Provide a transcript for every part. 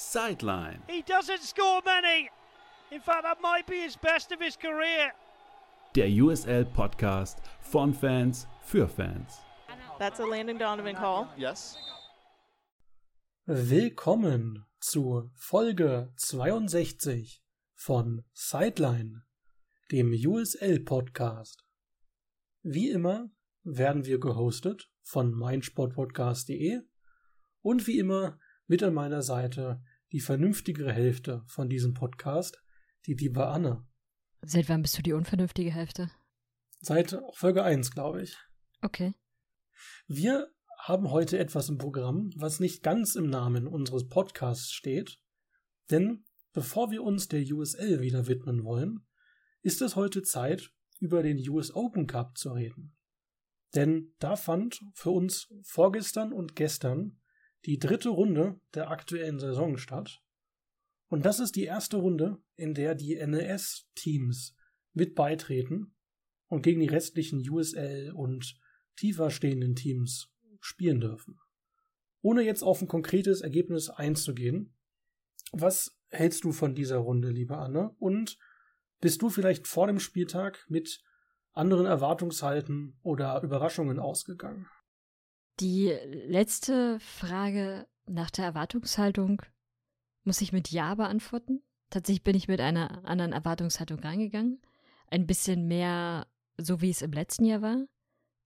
Sideline. He doesn't score many. In fact, that might be his best of his career. Der USL Podcast von Fans für Fans. That's a Landon Donovan call. Yes. Willkommen zu Folge 62 von Sideline, dem USL Podcast. Wie immer werden wir gehostet von meinsportpodcast.de und wie immer mit an meiner Seite die vernünftigere Hälfte von diesem Podcast, die liebe Anne. Seit wann bist du die unvernünftige Hälfte? Seit Folge 1, glaube ich. Okay. Wir haben heute etwas im Programm, was nicht ganz im Namen unseres Podcasts steht, denn bevor wir uns der USL wieder widmen wollen, ist es heute Zeit, über den US Open Cup zu reden. Denn da fand für uns vorgestern und gestern die dritte Runde der aktuellen Saison statt. Und das ist die erste Runde, in der die NES-Teams mit beitreten und gegen die restlichen USL und tiefer stehenden Teams spielen dürfen. Ohne jetzt auf ein konkretes Ergebnis einzugehen, was hältst du von dieser Runde, liebe Anne? Und bist du vielleicht vor dem Spieltag mit anderen Erwartungshalten oder Überraschungen ausgegangen? Die letzte Frage nach der Erwartungshaltung muss ich mit Ja beantworten. Tatsächlich bin ich mit einer anderen Erwartungshaltung reingegangen. Ein bisschen mehr so, wie es im letzten Jahr war.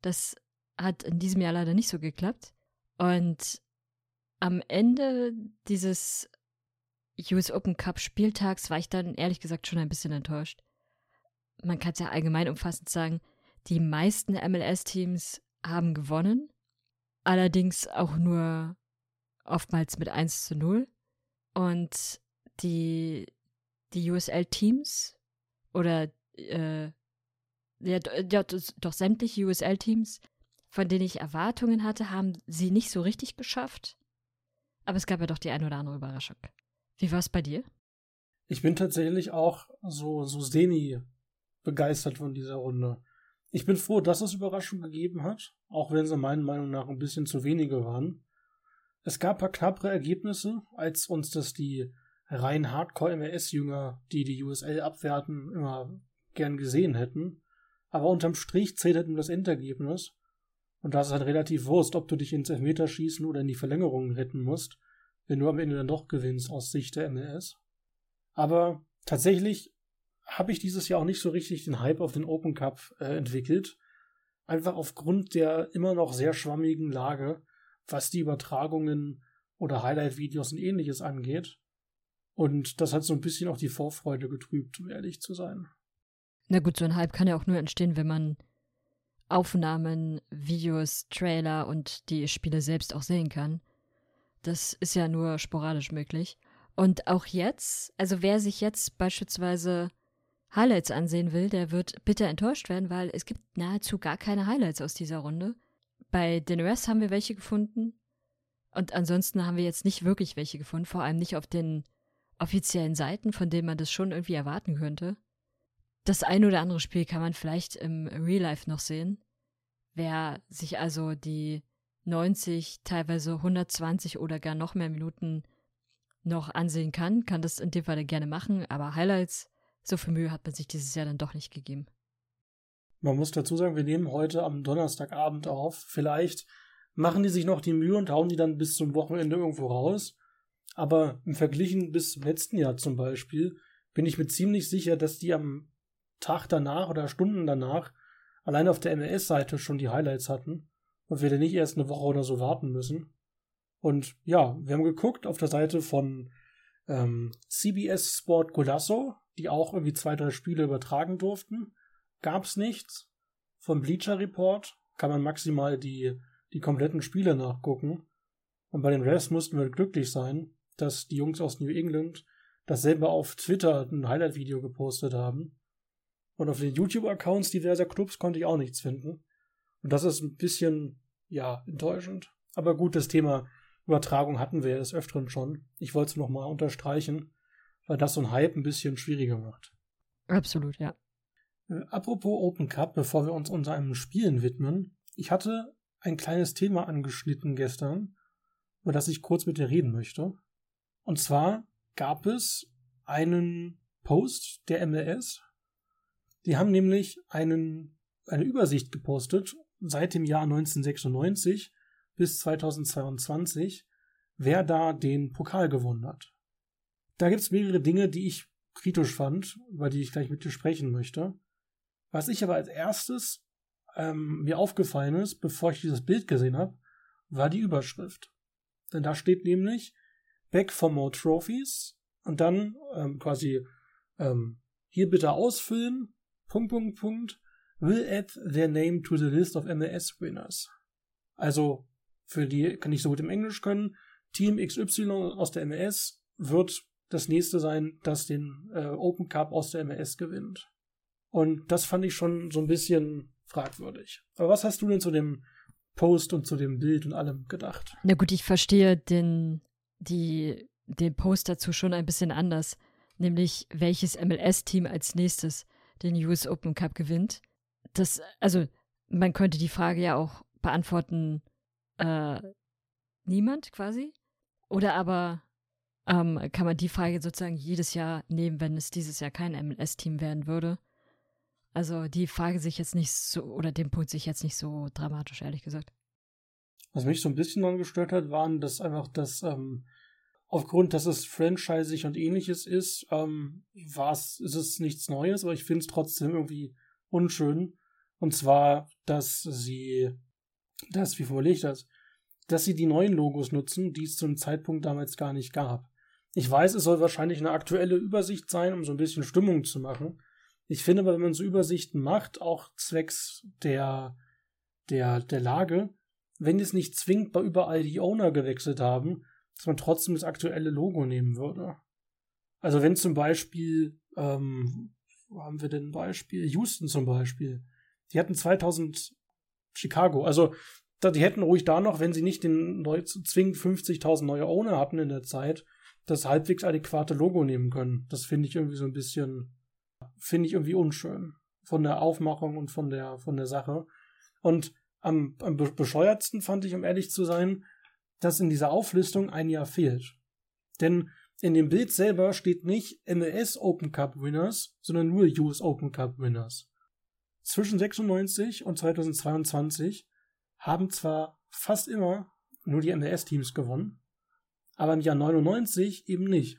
Das hat in diesem Jahr leider nicht so geklappt. Und am Ende dieses US Open Cup Spieltags war ich dann ehrlich gesagt schon ein bisschen enttäuscht. Man kann es ja allgemein umfassend sagen, die meisten MLS-Teams haben gewonnen, allerdings auch nur oftmals mit 1 zu 0. Und die, die USL-Teams oder äh, ja, doch, doch sämtliche USL-Teams, von denen ich Erwartungen hatte, haben sie nicht so richtig geschafft. Aber es gab ja doch die eine oder andere Überraschung. Wie war es bei dir? Ich bin tatsächlich auch so, so semi begeistert von dieser Runde. Ich bin froh, dass es Überraschungen gegeben hat, auch wenn sie meiner Meinung nach ein bisschen zu wenige waren. Es gab ein paar knappere Ergebnisse, als uns das die rein Hardcore-MLS-Jünger, die die USL abwerten, immer gern gesehen hätten. Aber unterm Strich zählt halt nur das Endergebnis. Und da ist halt relativ Wurst, ob du dich ins Elfmeterschießen oder in die Verlängerung retten musst, wenn du am Ende dann doch gewinnst aus Sicht der MLS. Aber tatsächlich habe ich dieses Jahr auch nicht so richtig den Hype auf den Open Cup äh, entwickelt. Einfach aufgrund der immer noch sehr schwammigen Lage, was die Übertragungen oder Highlight-Videos und ähnliches angeht. Und das hat so ein bisschen auch die Vorfreude getrübt, um ehrlich zu sein. Na gut, so ein Hype kann ja auch nur entstehen, wenn man Aufnahmen, Videos, Trailer und die Spiele selbst auch sehen kann. Das ist ja nur sporadisch möglich. Und auch jetzt, also wer sich jetzt beispielsweise Highlights ansehen will, der wird bitter enttäuscht werden, weil es gibt nahezu gar keine Highlights aus dieser Runde. Bei den Rest haben wir welche gefunden. Und ansonsten haben wir jetzt nicht wirklich welche gefunden, vor allem nicht auf den offiziellen Seiten, von denen man das schon irgendwie erwarten könnte. Das ein oder andere Spiel kann man vielleicht im Real Life noch sehen. Wer sich also die 90, teilweise 120 oder gar noch mehr Minuten noch ansehen kann, kann das in dem Fall gerne machen, aber Highlights, so viel Mühe hat man sich dieses Jahr dann doch nicht gegeben. Man muss dazu sagen, wir nehmen heute am Donnerstagabend auf. Vielleicht machen die sich noch die Mühe und hauen die dann bis zum Wochenende irgendwo raus. Aber im Verglichen bis zum letzten Jahr zum Beispiel bin ich mir ziemlich sicher, dass die am Tag danach oder Stunden danach allein auf der MLS-Seite schon die Highlights hatten und wir dann nicht erst eine Woche oder so warten müssen. Und ja, wir haben geguckt auf der Seite von ähm, CBS Sport Golasso, die auch irgendwie zwei, drei Spiele übertragen durften. Gab's nichts. Vom Bleacher Report kann man maximal die, die kompletten Spiele nachgucken. Und bei den Refs mussten wir glücklich sein, dass die Jungs aus New England dasselbe auf Twitter ein Highlight-Video gepostet haben. Und auf den YouTube-Accounts diverser Clubs konnte ich auch nichts finden. Und das ist ein bisschen, ja, enttäuschend. Aber gut, das Thema Übertragung hatten wir ja des Öfteren schon. Ich wollte es nochmal unterstreichen, weil das so ein Hype ein bisschen schwieriger macht. Absolut, ja. Äh, apropos Open Cup, bevor wir uns unseren Spielen widmen. Ich hatte ein kleines Thema angeschnitten gestern, über das ich kurz mit dir reden möchte. Und zwar gab es einen Post der MLS. Die haben nämlich einen, eine Übersicht gepostet seit dem Jahr 1996 bis 2022, wer da den Pokal gewonnen hat. Da gibt es mehrere Dinge, die ich kritisch fand, über die ich gleich mit dir sprechen möchte. Was ich aber als erstes ähm, mir aufgefallen ist, bevor ich dieses Bild gesehen habe, war die Überschrift. Denn da steht nämlich Back for more trophies und dann ähm, quasi ähm, hier bitte ausfüllen, Punkt, Punkt, Punkt, will add their name to the list of MLS winners. Also für die kann ich so gut im Englisch können. Team XY aus der MLS wird das nächste sein, das den äh, Open Cup aus der MLS gewinnt. Und das fand ich schon so ein bisschen fragwürdig. Aber was hast du denn zu dem Post und zu dem Bild und allem gedacht? Na gut, ich verstehe den, die, den Post dazu schon ein bisschen anders. Nämlich, welches MLS-Team als nächstes den US Open Cup gewinnt. Das, also, man könnte die Frage ja auch beantworten, äh, niemand quasi. Oder aber ähm, kann man die Frage sozusagen jedes Jahr nehmen, wenn es dieses Jahr kein MLS-Team werden würde. Also die Frage sich jetzt nicht so, oder den Punkt sich jetzt nicht so dramatisch, ehrlich gesagt. Was mich so ein bisschen dann gestört hat, waren, dass einfach das, ähm, aufgrund, dass es franchisig und ähnliches ist, ähm, war es, ist es nichts Neues, aber ich finde es trotzdem irgendwie unschön. Und zwar, dass sie, das, wie formuliere ich das? Dass sie die neuen Logos nutzen, die es zum Zeitpunkt damals gar nicht gab. Ich weiß, es soll wahrscheinlich eine aktuelle Übersicht sein, um so ein bisschen Stimmung zu machen. Ich finde aber, wenn man so Übersichten macht, auch zwecks der, der, der Lage, wenn es nicht zwingend bei überall die Owner gewechselt haben, dass man trotzdem das aktuelle Logo nehmen würde. Also wenn zum Beispiel, ähm, wo haben wir denn ein Beispiel? Houston zum Beispiel. Die hatten 2000 Chicago. Also die hätten ruhig da noch, wenn sie nicht den neu, zwingend 50.000 neue Owner hatten in der Zeit, das halbwegs adäquate Logo nehmen können. Das finde ich irgendwie so ein bisschen finde ich irgendwie unschön. Von der Aufmachung und von der, von der Sache. Und am, am bescheuertsten fand ich, um ehrlich zu sein, dass in dieser Auflistung ein Jahr fehlt. Denn in dem Bild selber steht nicht MLS Open Cup Winners, sondern nur US Open Cup Winners. Zwischen 96 und 2022 haben zwar fast immer nur die MLS-Teams gewonnen, aber im Jahr 99 eben nicht.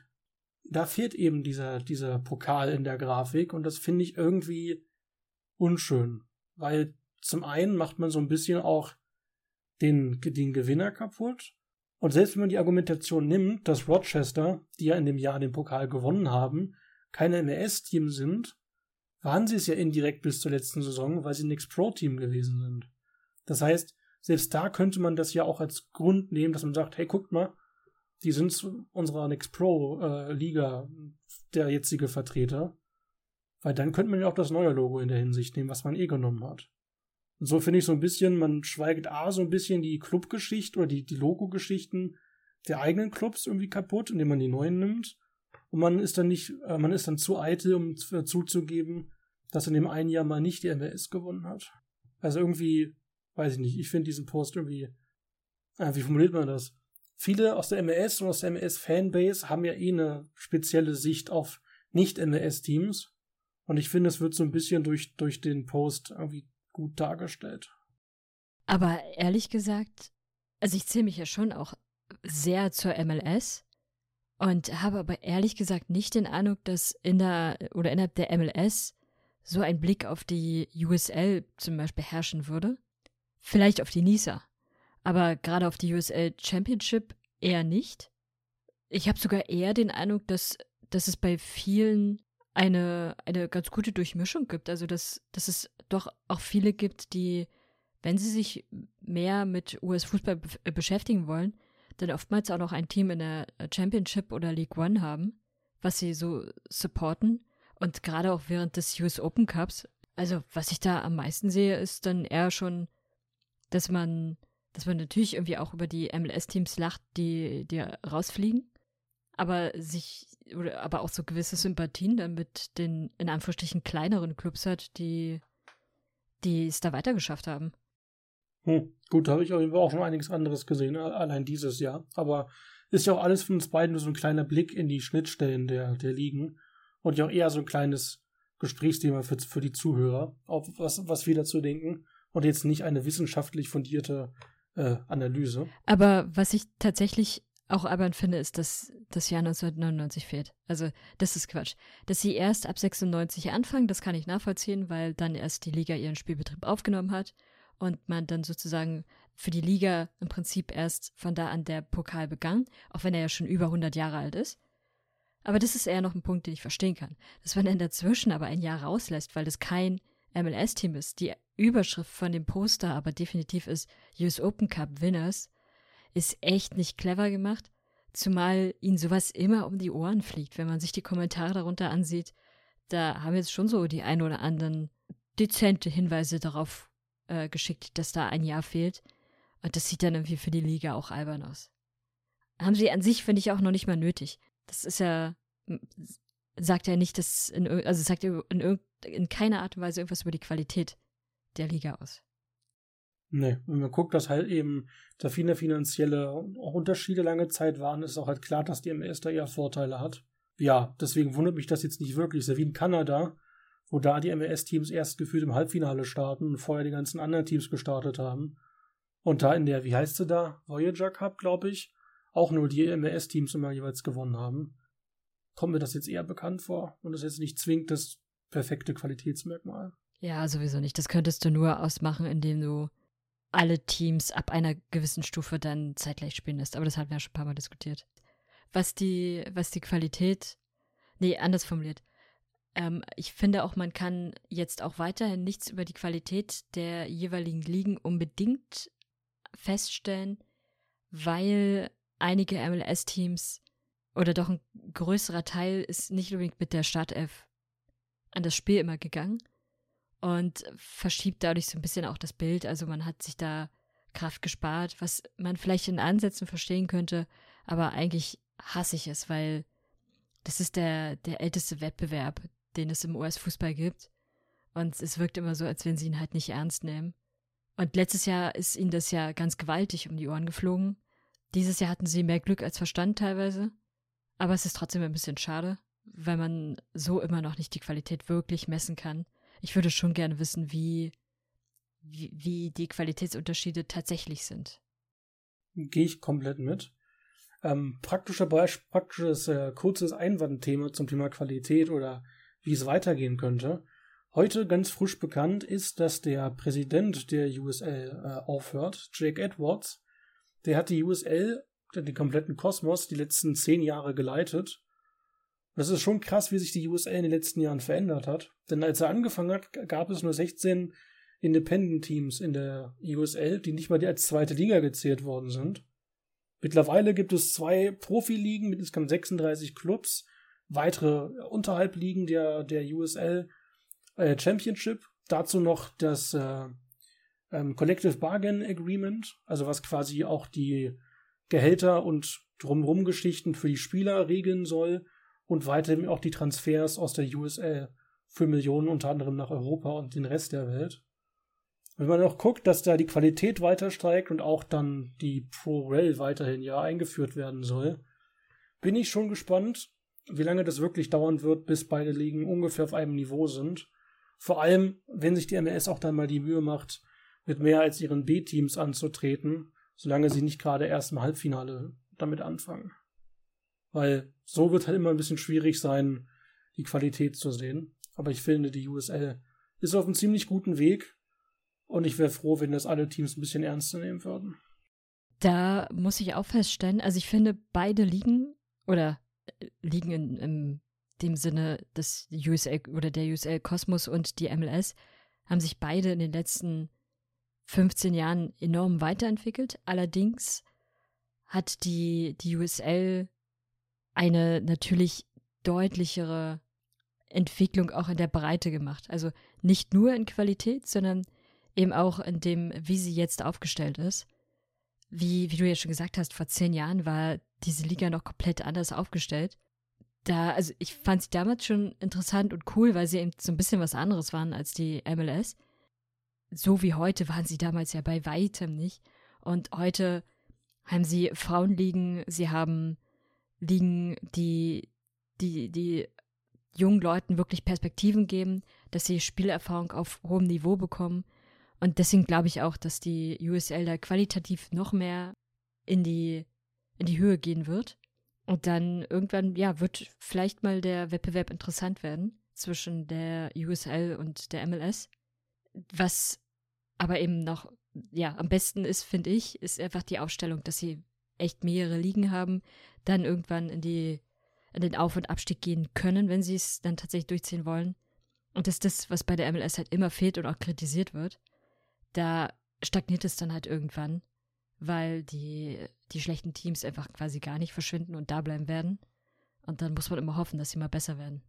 Da fehlt eben dieser, dieser Pokal in der Grafik und das finde ich irgendwie unschön, weil zum einen macht man so ein bisschen auch den, den Gewinner kaputt und selbst wenn man die Argumentation nimmt, dass Rochester, die ja in dem Jahr den Pokal gewonnen haben, keine MLS-Team sind, waren sie es ja indirekt bis zur letzten Saison, weil sie ein Next-Pro-Team gewesen sind. Das heißt, selbst da könnte man das ja auch als Grund nehmen, dass man sagt, hey, guckt mal, die sind unserer Next Pro äh, Liga der jetzige Vertreter. Weil dann könnte man ja auch das neue Logo in der Hinsicht nehmen, was man eh genommen hat. Und so finde ich so ein bisschen, man schweigt A, so ein bisschen die Clubgeschichte oder die, die Logo-Geschichten der eigenen Clubs irgendwie kaputt, indem man die neuen nimmt. Und man ist dann nicht, äh, man ist dann zu eitel, um äh, zuzugeben, dass in dem einen Jahr mal nicht die MLS gewonnen hat. Also irgendwie, weiß ich nicht, ich finde diesen Post irgendwie, äh, wie formuliert man das? viele aus der MLS und aus der MLS-Fanbase haben ja eh eine spezielle Sicht auf Nicht-MLS-Teams. Und ich finde, es wird so ein bisschen durch, durch den Post irgendwie gut dargestellt. Aber ehrlich gesagt, also ich zähle mich ja schon auch sehr zur MLS und habe aber ehrlich gesagt nicht den Eindruck, dass in der oder innerhalb der MLS so ein Blick auf die USL zum Beispiel herrschen würde. Vielleicht auf die NISA aber gerade auf die USL Championship eher nicht. Ich habe sogar eher den Eindruck, dass, dass es bei vielen eine, eine ganz gute Durchmischung gibt. Also, dass, dass es doch auch viele gibt, die, wenn sie sich mehr mit US-Fußball be beschäftigen wollen, dann oftmals auch noch ein Team in der Championship oder League One haben, was sie so supporten. Und gerade auch während des US Open Cups. Also, was ich da am meisten sehe, ist dann eher schon, dass man dass man natürlich irgendwie auch über die MLS-Teams lacht, die, die rausfliegen, aber sich, oder aber auch so gewisse Sympathien dann mit den in Anführungsstrichen kleineren Clubs hat, die, die es da weitergeschafft haben. Hm, gut, da habe ich auch schon einiges anderes gesehen, allein dieses Jahr. Aber ist ja auch alles von uns beiden nur so ein kleiner Blick in die Schnittstellen der, der Ligen und ja auch eher so ein kleines Gesprächsthema für, für die Zuhörer, auf was, was wir dazu denken und jetzt nicht eine wissenschaftlich fundierte äh, Analyse. Aber was ich tatsächlich auch albern finde, ist, dass das Jahr 1999 fehlt. Also, das ist Quatsch. Dass sie erst ab 96 anfangen, das kann ich nachvollziehen, weil dann erst die Liga ihren Spielbetrieb aufgenommen hat und man dann sozusagen für die Liga im Prinzip erst von da an der Pokal begann, auch wenn er ja schon über 100 Jahre alt ist. Aber das ist eher noch ein Punkt, den ich verstehen kann. Dass man in dazwischen aber ein Jahr rauslässt, weil das kein MLS-Team ist. Die Überschrift von dem Poster aber definitiv ist US Open Cup Winners ist echt nicht clever gemacht, zumal ihnen sowas immer um die Ohren fliegt. Wenn man sich die Kommentare darunter ansieht, da haben jetzt schon so die ein oder anderen dezente Hinweise darauf äh, geschickt, dass da ein Jahr fehlt. Und das sieht dann irgendwie für die Liga auch albern aus. Haben sie an sich, finde ich, auch noch nicht mal nötig. Das ist ja, sagt ja nicht, dass, in, also sagt ja in, in keiner Art und Weise irgendwas über die Qualität der Liga aus. Nee, wenn man guckt, dass halt eben da viele finanzielle Unterschiede lange Zeit waren, ist auch halt klar, dass die MS da eher Vorteile hat. Ja, deswegen wundert mich das jetzt nicht wirklich. Ist ja wie in Kanada, wo da die MLS-Teams erst gefühlt im Halbfinale starten und vorher die ganzen anderen Teams gestartet haben. Und da in der, wie heißt sie da, Voyager Cup, glaube ich, auch nur die MLS-Teams immer jeweils gewonnen haben. Kommt mir das jetzt eher bekannt vor und ist jetzt nicht zwingend das perfekte Qualitätsmerkmal. Ja, sowieso nicht. Das könntest du nur ausmachen, indem du alle Teams ab einer gewissen Stufe dann zeitgleich spielen lässt. Aber das hatten wir ja schon ein paar Mal diskutiert. Was die, was die Qualität, nee, anders formuliert. Ähm, ich finde auch, man kann jetzt auch weiterhin nichts über die Qualität der jeweiligen Ligen unbedingt feststellen, weil einige MLS-Teams oder doch ein größerer Teil ist nicht unbedingt mit der Startelf an das Spiel immer gegangen und verschiebt dadurch so ein bisschen auch das Bild. Also man hat sich da Kraft gespart, was man vielleicht in Ansätzen verstehen könnte, aber eigentlich hasse ich es, weil das ist der, der älteste Wettbewerb, den es im US-Fußball gibt. Und es wirkt immer so, als wenn sie ihn halt nicht ernst nehmen. Und letztes Jahr ist ihnen das ja ganz gewaltig um die Ohren geflogen. Dieses Jahr hatten sie mehr Glück als Verstand teilweise. Aber es ist trotzdem ein bisschen schade, weil man so immer noch nicht die Qualität wirklich messen kann ich würde schon gerne wissen, wie, wie, wie die Qualitätsunterschiede tatsächlich sind. Gehe ich komplett mit. Ähm, praktischer Beispiel, praktisches, äh, kurzes Einwandthema zum Thema Qualität oder wie es weitergehen könnte. Heute ganz frisch bekannt ist, dass der Präsident der USL äh, aufhört, Jake Edwards. Der hat die USL, den kompletten Kosmos, die letzten zehn Jahre geleitet das ist schon krass, wie sich die USL in den letzten Jahren verändert hat. Denn als er angefangen hat, gab es nur 16 Independent-Teams in der USL, die nicht mal als zweite Liga gezählt worden sind. Mittlerweile gibt es zwei Profiligen mit insgesamt 36 Clubs, weitere Unterhalbligen der, der USL äh, Championship, dazu noch das äh, ähm, Collective Bargain Agreement, also was quasi auch die Gehälter und drumherum Geschichten für die Spieler regeln soll und weiterhin auch die Transfers aus der USL für Millionen unter anderem nach Europa und den Rest der Welt. Wenn man auch guckt, dass da die Qualität weiter steigt und auch dann die Pro-Rail weiterhin ja eingeführt werden soll, bin ich schon gespannt, wie lange das wirklich dauern wird, bis beide Ligen ungefähr auf einem Niveau sind. Vor allem, wenn sich die MLS auch dann mal die Mühe macht, mit mehr als ihren B-Teams anzutreten, solange sie nicht gerade erst im Halbfinale damit anfangen. Weil so wird halt immer ein bisschen schwierig sein, die Qualität zu sehen. Aber ich finde, die USL ist auf einem ziemlich guten Weg. Und ich wäre froh, wenn das alle Teams ein bisschen ernster nehmen würden. Da muss ich auch feststellen, also ich finde, beide Ligen oder äh, Ligen in, in dem Sinne des USL oder der USL Kosmos und die MLS haben sich beide in den letzten 15 Jahren enorm weiterentwickelt. Allerdings hat die, die USL eine natürlich deutlichere Entwicklung auch in der Breite gemacht. Also nicht nur in Qualität, sondern eben auch in dem, wie sie jetzt aufgestellt ist. Wie, wie du ja schon gesagt hast, vor zehn Jahren war diese Liga noch komplett anders aufgestellt. Da, also ich fand sie damals schon interessant und cool, weil sie eben so ein bisschen was anderes waren als die MLS. So wie heute waren sie damals ja bei weitem nicht. Und heute haben sie Frauenligen, sie haben Ligen, die, die, die jungen Leuten wirklich Perspektiven geben, dass sie Spielerfahrung auf hohem Niveau bekommen. Und deswegen glaube ich auch, dass die USL da qualitativ noch mehr in die, in die Höhe gehen wird. Und dann irgendwann, ja, wird vielleicht mal der Wettbewerb interessant werden zwischen der USL und der MLS. Was aber eben noch, ja, am besten ist, finde ich, ist einfach die Aufstellung, dass sie echt mehrere Ligen haben, dann irgendwann in die, in den Auf- und Abstieg gehen können, wenn sie es dann tatsächlich durchziehen wollen. Und das ist das, was bei der MLS halt immer fehlt und auch kritisiert wird. Da stagniert es dann halt irgendwann weil die, die schlechten Teams einfach quasi gar nicht verschwinden und da bleiben werden. Und dann muss man immer hoffen, dass sie mal besser werden.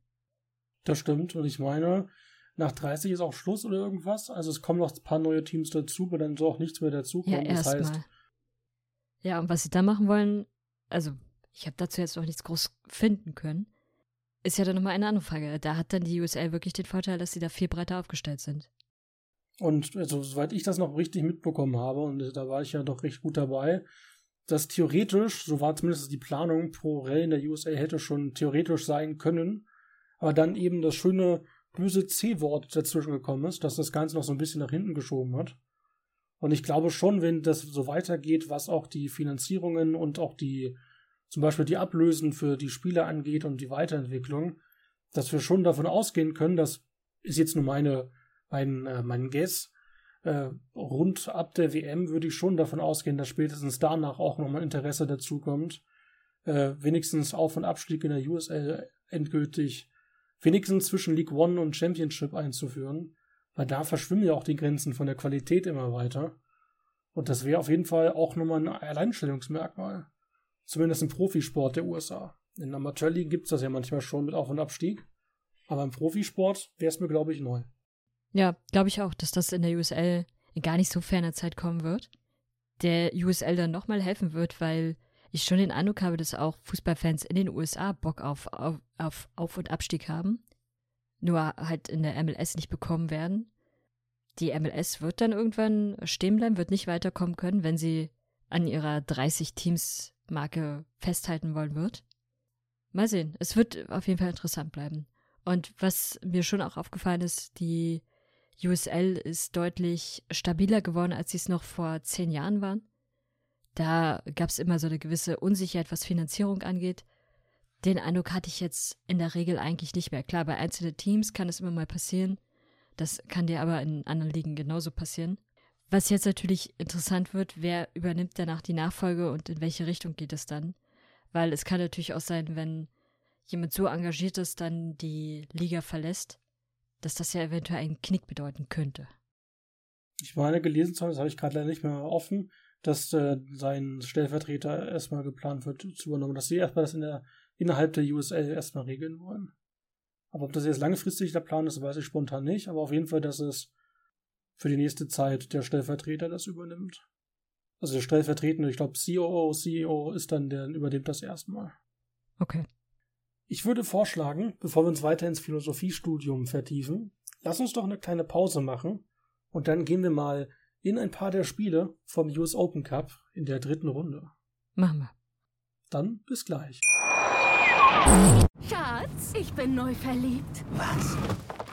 Das stimmt. Und ich meine, nach 30 ist auch Schluss oder irgendwas. Also es kommen noch ein paar neue Teams dazu, aber dann soll auch nichts mehr dazukommen. Ja, das heißt. Mal. Ja, und was sie dann machen wollen, also ich habe dazu jetzt noch nichts groß finden können, ist ja dann nochmal eine andere Frage. Da hat dann die USL wirklich den Vorteil, dass sie da viel breiter aufgestellt sind. Und also, soweit ich das noch richtig mitbekommen habe, und da war ich ja doch recht gut dabei, dass theoretisch, so war zumindest die Planung, pro Rell in der USA hätte schon theoretisch sein können, aber dann eben das schöne böse C-Wort dazwischen gekommen ist, dass das Ganze noch so ein bisschen nach hinten geschoben hat. Und ich glaube schon, wenn das so weitergeht, was auch die Finanzierungen und auch die, zum Beispiel die Ablösen für die Spieler angeht und die Weiterentwicklung, dass wir schon davon ausgehen können, das ist jetzt nur meine mein, äh, mein Guess, äh, rund ab der WM würde ich schon davon ausgehen, dass spätestens danach auch nochmal Interesse dazukommt, äh, wenigstens Auf- und Abstieg in der USL endgültig, wenigstens zwischen League One und Championship einzuführen, weil da verschwimmen ja auch die Grenzen von der Qualität immer weiter. Und das wäre auf jeden Fall auch nochmal ein Alleinstellungsmerkmal. Zumindest im Profisport der USA. In Amateurligen gibt es das ja manchmal schon mit Auf- und Abstieg. Aber im Profisport wäre es mir, glaube ich, neu. Ja, glaube ich auch, dass das in der USL in gar nicht so ferner Zeit kommen wird. Der USL dann nochmal helfen wird, weil ich schon den Eindruck habe, dass auch Fußballfans in den USA Bock auf, auf, auf Auf- und Abstieg haben. Nur halt in der MLS nicht bekommen werden. Die MLS wird dann irgendwann stehen bleiben, wird nicht weiterkommen können, wenn sie an ihrer 30-Teams-Marke festhalten wollen wird. Mal sehen. Es wird auf jeden Fall interessant bleiben. Und was mir schon auch aufgefallen ist, die USL ist deutlich stabiler geworden, als sie es noch vor zehn Jahren waren. Da gab es immer so eine gewisse Unsicherheit, was Finanzierung angeht. Den Eindruck hatte ich jetzt in der Regel eigentlich nicht mehr. Klar, bei einzelnen Teams kann es immer mal passieren. Das kann dir aber in anderen Ligen genauso passieren. Was jetzt natürlich interessant wird, wer übernimmt danach die Nachfolge und in welche Richtung geht es dann? Weil es kann natürlich auch sein, wenn jemand so engagiert ist, dann die Liga verlässt, dass das ja eventuell einen Knick bedeuten könnte. Ich meine, gelesen zu haben, das habe ich gerade leider nicht mehr offen, dass äh, sein Stellvertreter erstmal geplant wird zu übernehmen, dass sie erstmal das in der, innerhalb der USL erstmal regeln wollen. Aber ob das jetzt langfristig der Plan ist, weiß ich spontan nicht, aber auf jeden Fall, dass es für die nächste Zeit der Stellvertreter das übernimmt. Also der stellvertretende, ich glaube COO, CEO ist dann, der übernimmt das erstmal. Okay. Ich würde vorschlagen, bevor wir uns weiter ins Philosophiestudium vertiefen, lass uns doch eine kleine Pause machen und dann gehen wir mal in ein paar der Spiele vom US Open Cup in der dritten Runde. Machen wir. Dann bis gleich. Schatz, ich bin neu verliebt. Was?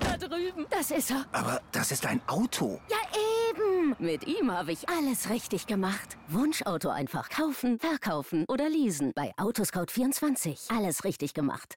Da drüben. Das ist er. Aber das ist ein Auto. Ja, eben. Mit ihm habe ich alles richtig gemacht. Wunschauto einfach kaufen, verkaufen oder leasen. Bei Autoscout24. Alles richtig gemacht.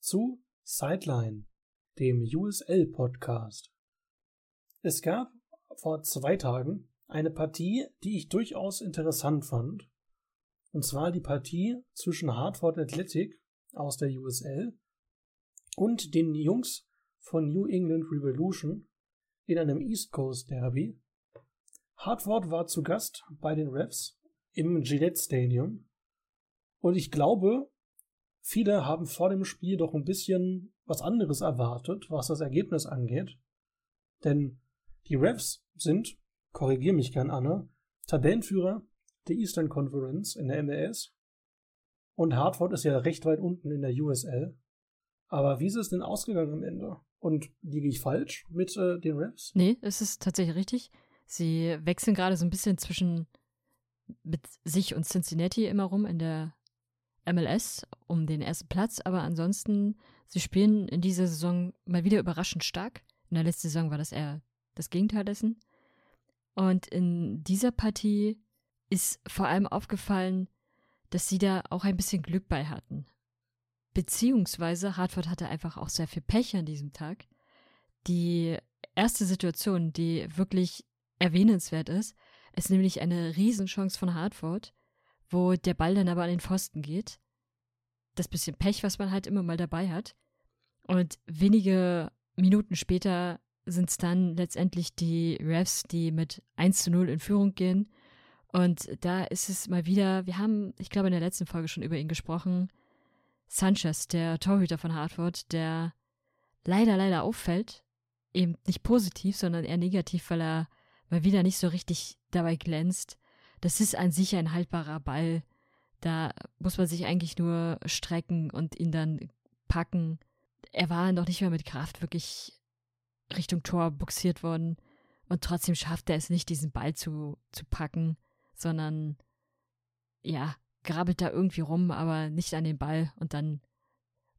zu Sideline, dem USL Podcast. Es gab vor zwei Tagen eine Partie, die ich durchaus interessant fand. Und zwar die Partie zwischen Hartford Athletic aus der USL und den Jungs von New England Revolution in einem East Coast Derby. Hartford war zu Gast bei den Refs im Gillette Stadium. Und ich glaube, viele haben vor dem Spiel doch ein bisschen was anderes erwartet, was das Ergebnis angeht. Denn die Refs sind, korrigier mich gern, Anne, Tabellenführer der Eastern Conference in der MLS. Und Hartford ist ja recht weit unten in der USL. Aber wie ist es denn ausgegangen am Ende? Und liege ich falsch mit äh, den Refs? Nee, es ist tatsächlich richtig. Sie wechseln gerade so ein bisschen zwischen mit sich und Cincinnati immer rum in der MLS um den ersten Platz, aber ansonsten, sie spielen in dieser Saison mal wieder überraschend stark. In der letzten Saison war das eher das Gegenteil dessen. Und in dieser Partie ist vor allem aufgefallen, dass sie da auch ein bisschen Glück bei hatten. Beziehungsweise Hartford hatte einfach auch sehr viel Pech an diesem Tag. Die erste Situation, die wirklich erwähnenswert ist, ist nämlich eine Riesenchance von Hartford, wo der Ball dann aber an den Pfosten geht. Das bisschen Pech, was man halt immer mal dabei hat. Und wenige Minuten später sind es dann letztendlich die Refs, die mit 1 zu 0 in Führung gehen. Und da ist es mal wieder, wir haben, ich glaube, in der letzten Folge schon über ihn gesprochen, Sanchez, der Torhüter von Hartford, der leider, leider auffällt. Eben nicht positiv, sondern eher negativ, weil er mal wieder nicht so richtig dabei glänzt. Das ist an sich ein haltbarer Ball. Da muss man sich eigentlich nur strecken und ihn dann packen. Er war noch nicht mehr mit Kraft wirklich Richtung Tor buxiert worden. Und trotzdem schafft er es nicht, diesen Ball zu, zu packen, sondern ja, grabbelt da irgendwie rum, aber nicht an den Ball und dann,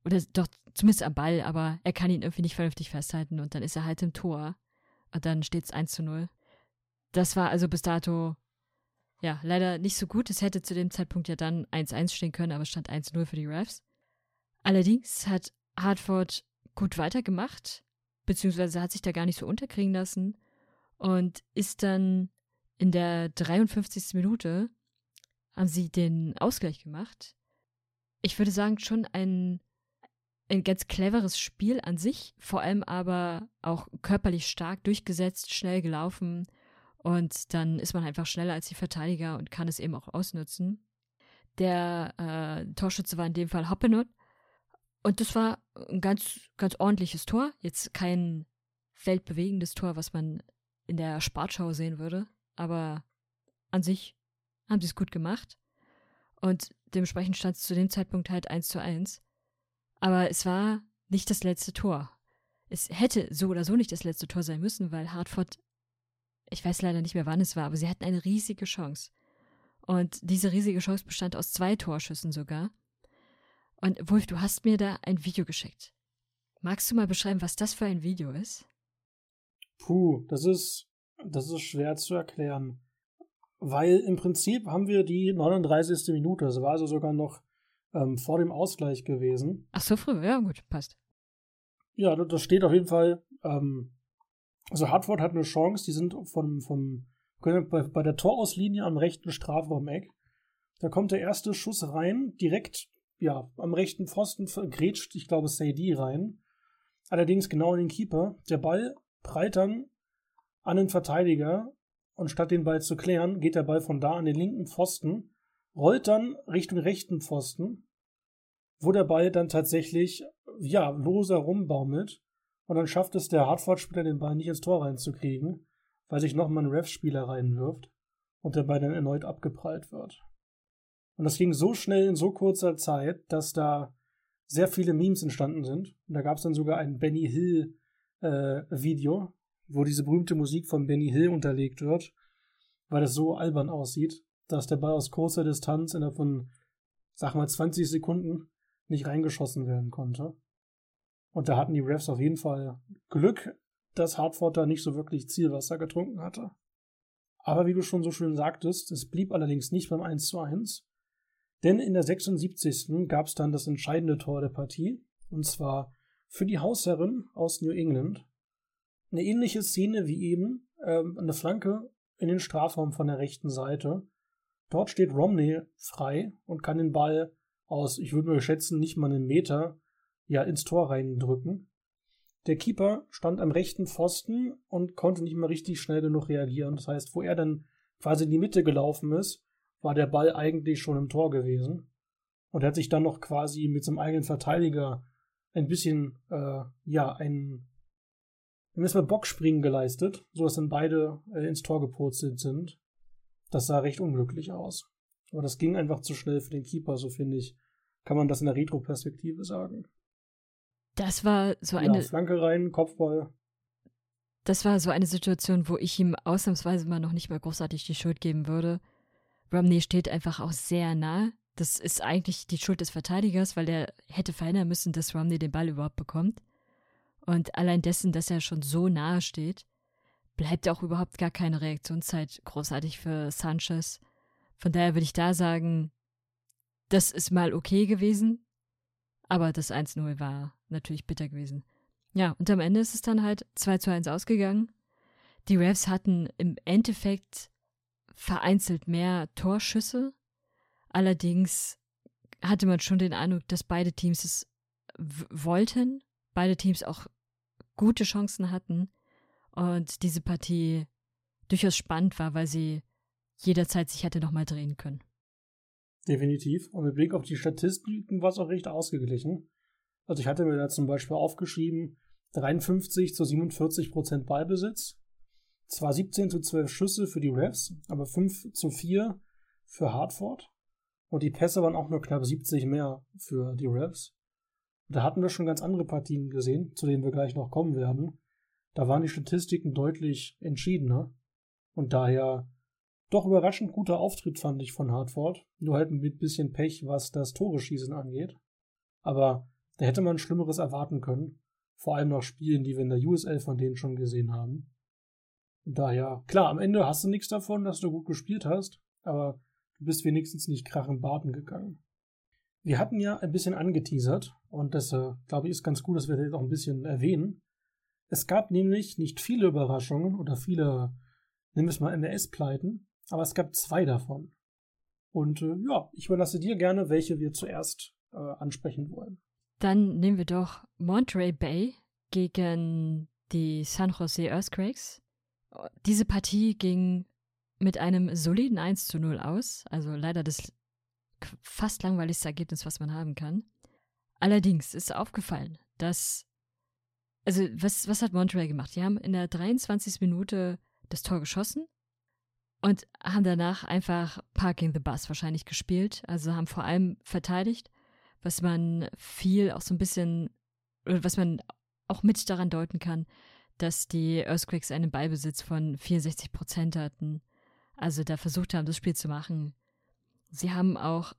oder doch zumindest am Ball, aber er kann ihn irgendwie nicht vernünftig festhalten und dann ist er halt im Tor. Und dann steht es 1 zu 0. Das war also bis dato, ja, leider nicht so gut. Es hätte zu dem Zeitpunkt ja dann 1-1 stehen können, aber stand 1-0 für die Refs. Allerdings hat Hartford gut weitergemacht, beziehungsweise hat sich da gar nicht so unterkriegen lassen und ist dann in der 53. Minute haben sie den Ausgleich gemacht. Ich würde sagen, schon ein, ein ganz cleveres Spiel an sich, vor allem aber auch körperlich stark durchgesetzt, schnell gelaufen und dann ist man einfach schneller als die Verteidiger und kann es eben auch ausnutzen. Der äh, Torschütze war in dem Fall Hoppenot und das war ein ganz, ganz ordentliches Tor. Jetzt kein weltbewegendes Tor, was man in der Sportschau sehen würde, aber an sich haben sie es gut gemacht. Und dementsprechend stand es zu dem Zeitpunkt halt 1 zu 1. Aber es war nicht das letzte Tor. Es hätte so oder so nicht das letzte Tor sein müssen, weil Hartford, ich weiß leider nicht mehr wann es war, aber sie hatten eine riesige Chance. Und diese riesige Chance bestand aus zwei Torschüssen sogar. Und Wolf, du hast mir da ein Video geschickt. Magst du mal beschreiben, was das für ein Video ist? Puh, das ist, das ist schwer zu erklären. Weil im Prinzip haben wir die 39. Minute, das war also sogar noch ähm, vor dem Ausgleich gewesen. Ach so früh, ja gut, passt. Ja, das steht auf jeden Fall. Ähm, also Hartford hat eine Chance, die sind vom, vom bei, bei der Torauslinie am rechten Strafraum-Eck. Da kommt der erste Schuss rein, direkt ja, am rechten Pfosten grätscht, ich glaube, Sadie rein. Allerdings genau in den Keeper. Der Ball prallt dann an den Verteidiger und statt den Ball zu klären, geht der Ball von da an den linken Pfosten, rollt dann Richtung rechten Pfosten, wo der Ball dann tatsächlich, ja, loser rumbaumelt. Und dann schafft es der Hartford-Spieler, den Ball nicht ins Tor reinzukriegen, weil sich nochmal ein Ref-Spieler reinwirft und der Ball dann erneut abgeprallt wird. Und das ging so schnell in so kurzer Zeit, dass da sehr viele Memes entstanden sind. Und da gab es dann sogar ein Benny Hill äh, Video, wo diese berühmte Musik von Benny Hill unterlegt wird, weil das so albern aussieht, dass der Ball aus kurzer Distanz innerhalb von, sag mal, 20 Sekunden nicht reingeschossen werden konnte. Und da hatten die Refs auf jeden Fall Glück, dass Hartford da nicht so wirklich Zielwasser getrunken hatte. Aber wie du schon so schön sagtest, es blieb allerdings nicht beim 1 zu 1, denn in der 76. gab es dann das entscheidende Tor der Partie, und zwar für die Hausherren aus New England, eine ähnliche Szene wie eben, ähm, eine Flanke in den Strafraum von der rechten Seite. Dort steht Romney frei und kann den Ball aus, ich würde mal schätzen, nicht mal einen Meter, ja, ins Tor reindrücken. der Keeper stand am rechten Pfosten und konnte nicht mehr richtig schnell genug reagieren. Das heißt, wo er dann quasi in die Mitte gelaufen ist, war der Ball eigentlich schon im Tor gewesen. Und er hat sich dann noch quasi mit seinem eigenen Verteidiger ein bisschen, äh, ja, ein, ein bisschen Bockspringen geleistet, sodass dann beide äh, ins Tor gepurzelt sind. Das sah recht unglücklich aus. Aber das ging einfach zu schnell für den Keeper, so finde ich. Kann man das in der Retro-Perspektive sagen. Das war so eine. Ja, Flanke rein, Kopfball. Das war so eine Situation, wo ich ihm ausnahmsweise mal noch nicht mal großartig die Schuld geben würde. Romney steht einfach auch sehr nah. Das ist eigentlich die Schuld des Verteidigers, weil er hätte verhindern müssen, dass Romney den Ball überhaupt bekommt. Und allein dessen, dass er schon so nahe steht, bleibt auch überhaupt gar keine Reaktionszeit großartig für Sanchez. Von daher würde ich da sagen, das ist mal okay gewesen, aber das 1-0 war natürlich bitter gewesen. Ja, und am Ende ist es dann halt 2 zu 1 ausgegangen. Die Refs hatten im Endeffekt vereinzelt mehr Torschüsse. Allerdings hatte man schon den Eindruck, dass beide Teams es wollten, beide Teams auch gute Chancen hatten und diese Partie durchaus spannend war, weil sie jederzeit sich hätte nochmal drehen können. Definitiv. Und mit Blick auf die Statistiken war es auch recht ausgeglichen. Also ich hatte mir da zum Beispiel aufgeschrieben, 53 zu 47 Prozent Ballbesitz, zwar 17 zu 12 Schüsse für die Refs, aber 5 zu 4 für Hartford. Und die Pässe waren auch nur knapp 70 mehr für die Refs. Da hatten wir schon ganz andere Partien gesehen, zu denen wir gleich noch kommen werden. Da waren die Statistiken deutlich entschiedener. Und daher doch überraschend guter Auftritt fand ich von Hartford. Nur halt mit bisschen Pech, was das Tore-Schießen angeht. Aber da hätte man Schlimmeres erwarten können. Vor allem nach Spielen, die wir in der USL von denen schon gesehen haben. Daher, klar, am Ende hast du nichts davon, dass du gut gespielt hast, aber du bist wenigstens nicht krachen baden gegangen. Wir hatten ja ein bisschen angeteasert und das, äh, glaube ich, ist ganz gut, dass wir das auch ein bisschen erwähnen. Es gab nämlich nicht viele Überraschungen oder viele, nehmen wir es mal NRS-Pleiten, aber es gab zwei davon. Und äh, ja, ich überlasse dir gerne, welche wir zuerst äh, ansprechen wollen. Dann nehmen wir doch Monterey Bay gegen die San Jose Earthquakes. Diese Partie ging mit einem soliden 1 zu 0 aus, also leider das fast langweiligste Ergebnis, was man haben kann. Allerdings ist aufgefallen, dass, also was, was hat Montreal gemacht? Die haben in der 23. Minute das Tor geschossen und haben danach einfach Parking the Bus wahrscheinlich gespielt, also haben vor allem verteidigt, was man viel auch so ein bisschen, was man auch mit daran deuten kann, dass die Earthquakes einen Ballbesitz von 64 Prozent hatten. Also da versucht haben, das Spiel zu machen. Sie haben auch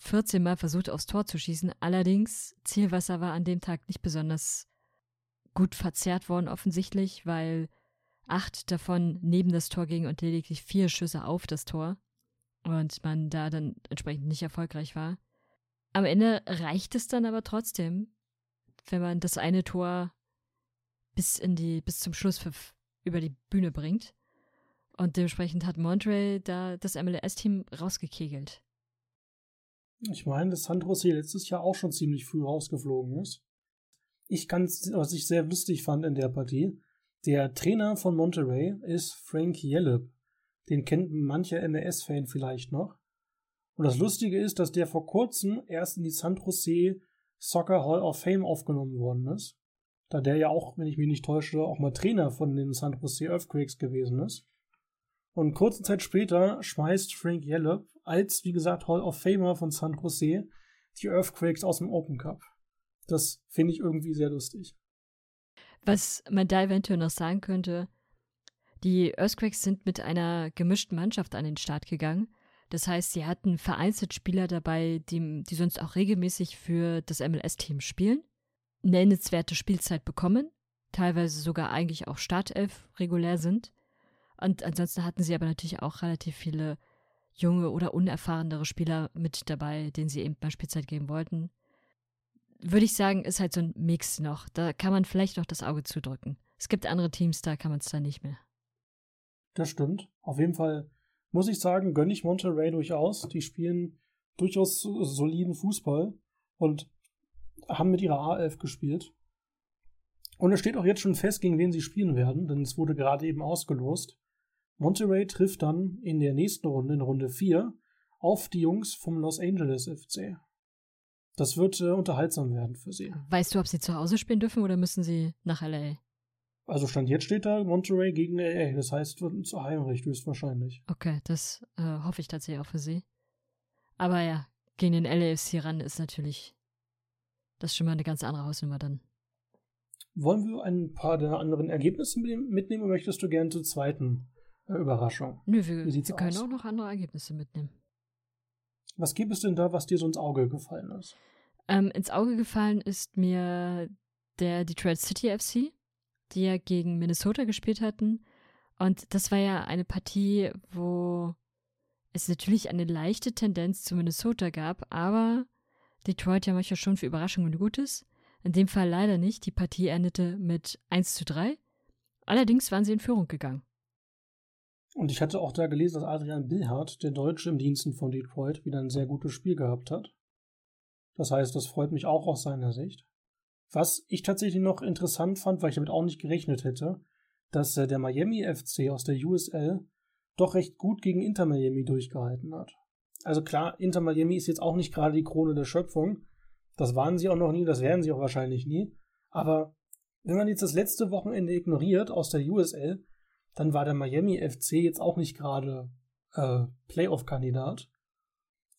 14 Mal versucht, aufs Tor zu schießen. Allerdings, Zielwasser war an dem Tag nicht besonders gut verzerrt worden, offensichtlich, weil acht davon neben das Tor gingen und lediglich vier Schüsse auf das Tor. Und man da dann entsprechend nicht erfolgreich war. Am Ende reicht es dann aber trotzdem, wenn man das eine Tor bis in die, bis zum Schlusspfiff über die Bühne bringt. Und dementsprechend hat Montreal da das MLS-Team rausgekegelt. Ich meine, dass Sandros hier letztes Jahr auch schon ziemlich früh rausgeflogen ist. Ich kann, was ich sehr lustig fand in der Partie, der Trainer von Monterey ist Frank Yellop. Den kennt mancher MLS-Fan vielleicht noch. Und das Lustige ist, dass der vor kurzem erst in die San Jose Soccer Hall of Fame aufgenommen worden ist da der ja auch, wenn ich mich nicht täusche, auch mal Trainer von den San Jose Earthquakes gewesen ist. Und kurze Zeit später schmeißt Frank Yellop als, wie gesagt, Hall of Famer von San Jose die Earthquakes aus dem Open Cup. Das finde ich irgendwie sehr lustig. Was man da eventuell noch sagen könnte, die Earthquakes sind mit einer gemischten Mannschaft an den Start gegangen. Das heißt, sie hatten vereinzelt Spieler dabei, die, die sonst auch regelmäßig für das MLS-Team spielen nennenswerte Spielzeit bekommen, teilweise sogar eigentlich auch Startelf regulär sind. Und ansonsten hatten sie aber natürlich auch relativ viele junge oder unerfahrenere Spieler mit dabei, denen sie eben mal Spielzeit geben wollten. Würde ich sagen, ist halt so ein Mix noch. Da kann man vielleicht noch das Auge zudrücken. Es gibt andere Teams, da kann man es dann nicht mehr. Das stimmt. Auf jeden Fall muss ich sagen, gönne ich Monterey durchaus. Die spielen durchaus soliden Fußball. Und haben mit ihrer A11 gespielt. Und es steht auch jetzt schon fest, gegen wen sie spielen werden, denn es wurde gerade eben ausgelost. Monterey trifft dann in der nächsten Runde, in Runde 4, auf die Jungs vom Los Angeles FC. Das wird äh, unterhaltsam werden für sie. Weißt du, ob sie zu Hause spielen dürfen oder müssen sie nach LA? Also Stand jetzt steht da Monterey gegen LA. Das heißt, wird zu Heimrecht höchstwahrscheinlich. Okay, das äh, hoffe ich tatsächlich auch für sie. Aber ja, gegen den LAFC ran ist natürlich das ist schon mal eine ganz andere Hausnummer dann. Wollen wir ein paar der anderen Ergebnisse mitnehmen oder möchtest du gerne zur zweiten äh, Überraschung? Nö, wir, wir können auch noch andere Ergebnisse mitnehmen. Was gibt es denn da, was dir so ins Auge gefallen ist? Ähm, ins Auge gefallen ist mir der Detroit City FC, die ja gegen Minnesota gespielt hatten. Und das war ja eine Partie, wo es natürlich eine leichte Tendenz zu Minnesota gab, aber Detroit ja manchmal schon für Überraschungen gut ist. In dem Fall leider nicht. Die Partie endete mit 1 zu 3. Allerdings waren sie in Führung gegangen. Und ich hatte auch da gelesen, dass Adrian Billhardt, der Deutsche im Diensten von Detroit, wieder ein sehr gutes Spiel gehabt hat. Das heißt, das freut mich auch aus seiner Sicht. Was ich tatsächlich noch interessant fand, weil ich damit auch nicht gerechnet hätte, dass äh, der Miami FC aus der USL doch recht gut gegen Inter Miami durchgehalten hat. Also klar, Inter Miami ist jetzt auch nicht gerade die Krone der Schöpfung. Das waren sie auch noch nie, das werden sie auch wahrscheinlich nie. Aber wenn man jetzt das letzte Wochenende ignoriert aus der USL, dann war der Miami FC jetzt auch nicht gerade äh, Playoff-Kandidat.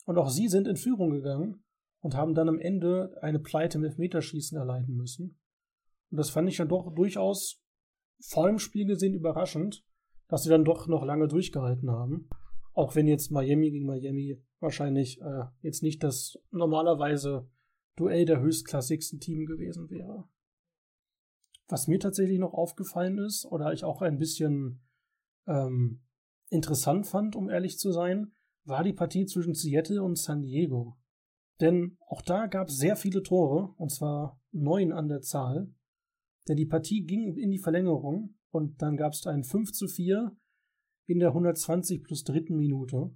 Und auch sie sind in Führung gegangen und haben dann am Ende eine Pleite im Elfmeterschießen erleiden müssen. Und das fand ich dann doch durchaus vor dem Spiel gesehen überraschend, dass sie dann doch noch lange durchgehalten haben. Auch wenn jetzt Miami gegen Miami wahrscheinlich äh, jetzt nicht das normalerweise Duell der höchstklassigsten Team gewesen wäre. Was mir tatsächlich noch aufgefallen ist, oder ich auch ein bisschen ähm, interessant fand, um ehrlich zu sein, war die Partie zwischen Seattle und San Diego. Denn auch da gab es sehr viele Tore, und zwar neun an der Zahl. Denn die Partie ging in die Verlängerung und dann gab es ein 5 zu 4 in der 120 plus dritten Minute.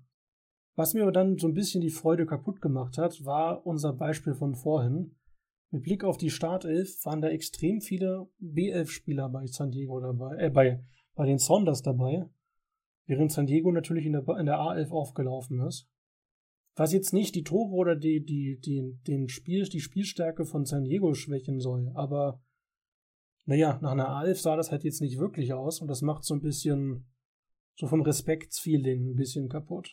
Was mir aber dann so ein bisschen die Freude kaputt gemacht hat, war unser Beispiel von vorhin. Mit Blick auf die Startelf waren da extrem viele B11-Spieler bei San Diego dabei, äh, bei, bei den Saunders dabei, während San Diego natürlich in der, in der A11 aufgelaufen ist. Was jetzt nicht die Tore oder die, die, die, den Spiel, die Spielstärke von San Diego schwächen soll, aber naja, nach einer A11 sah das halt jetzt nicht wirklich aus und das macht so ein bisschen so vom Respektsfeeling ein bisschen kaputt.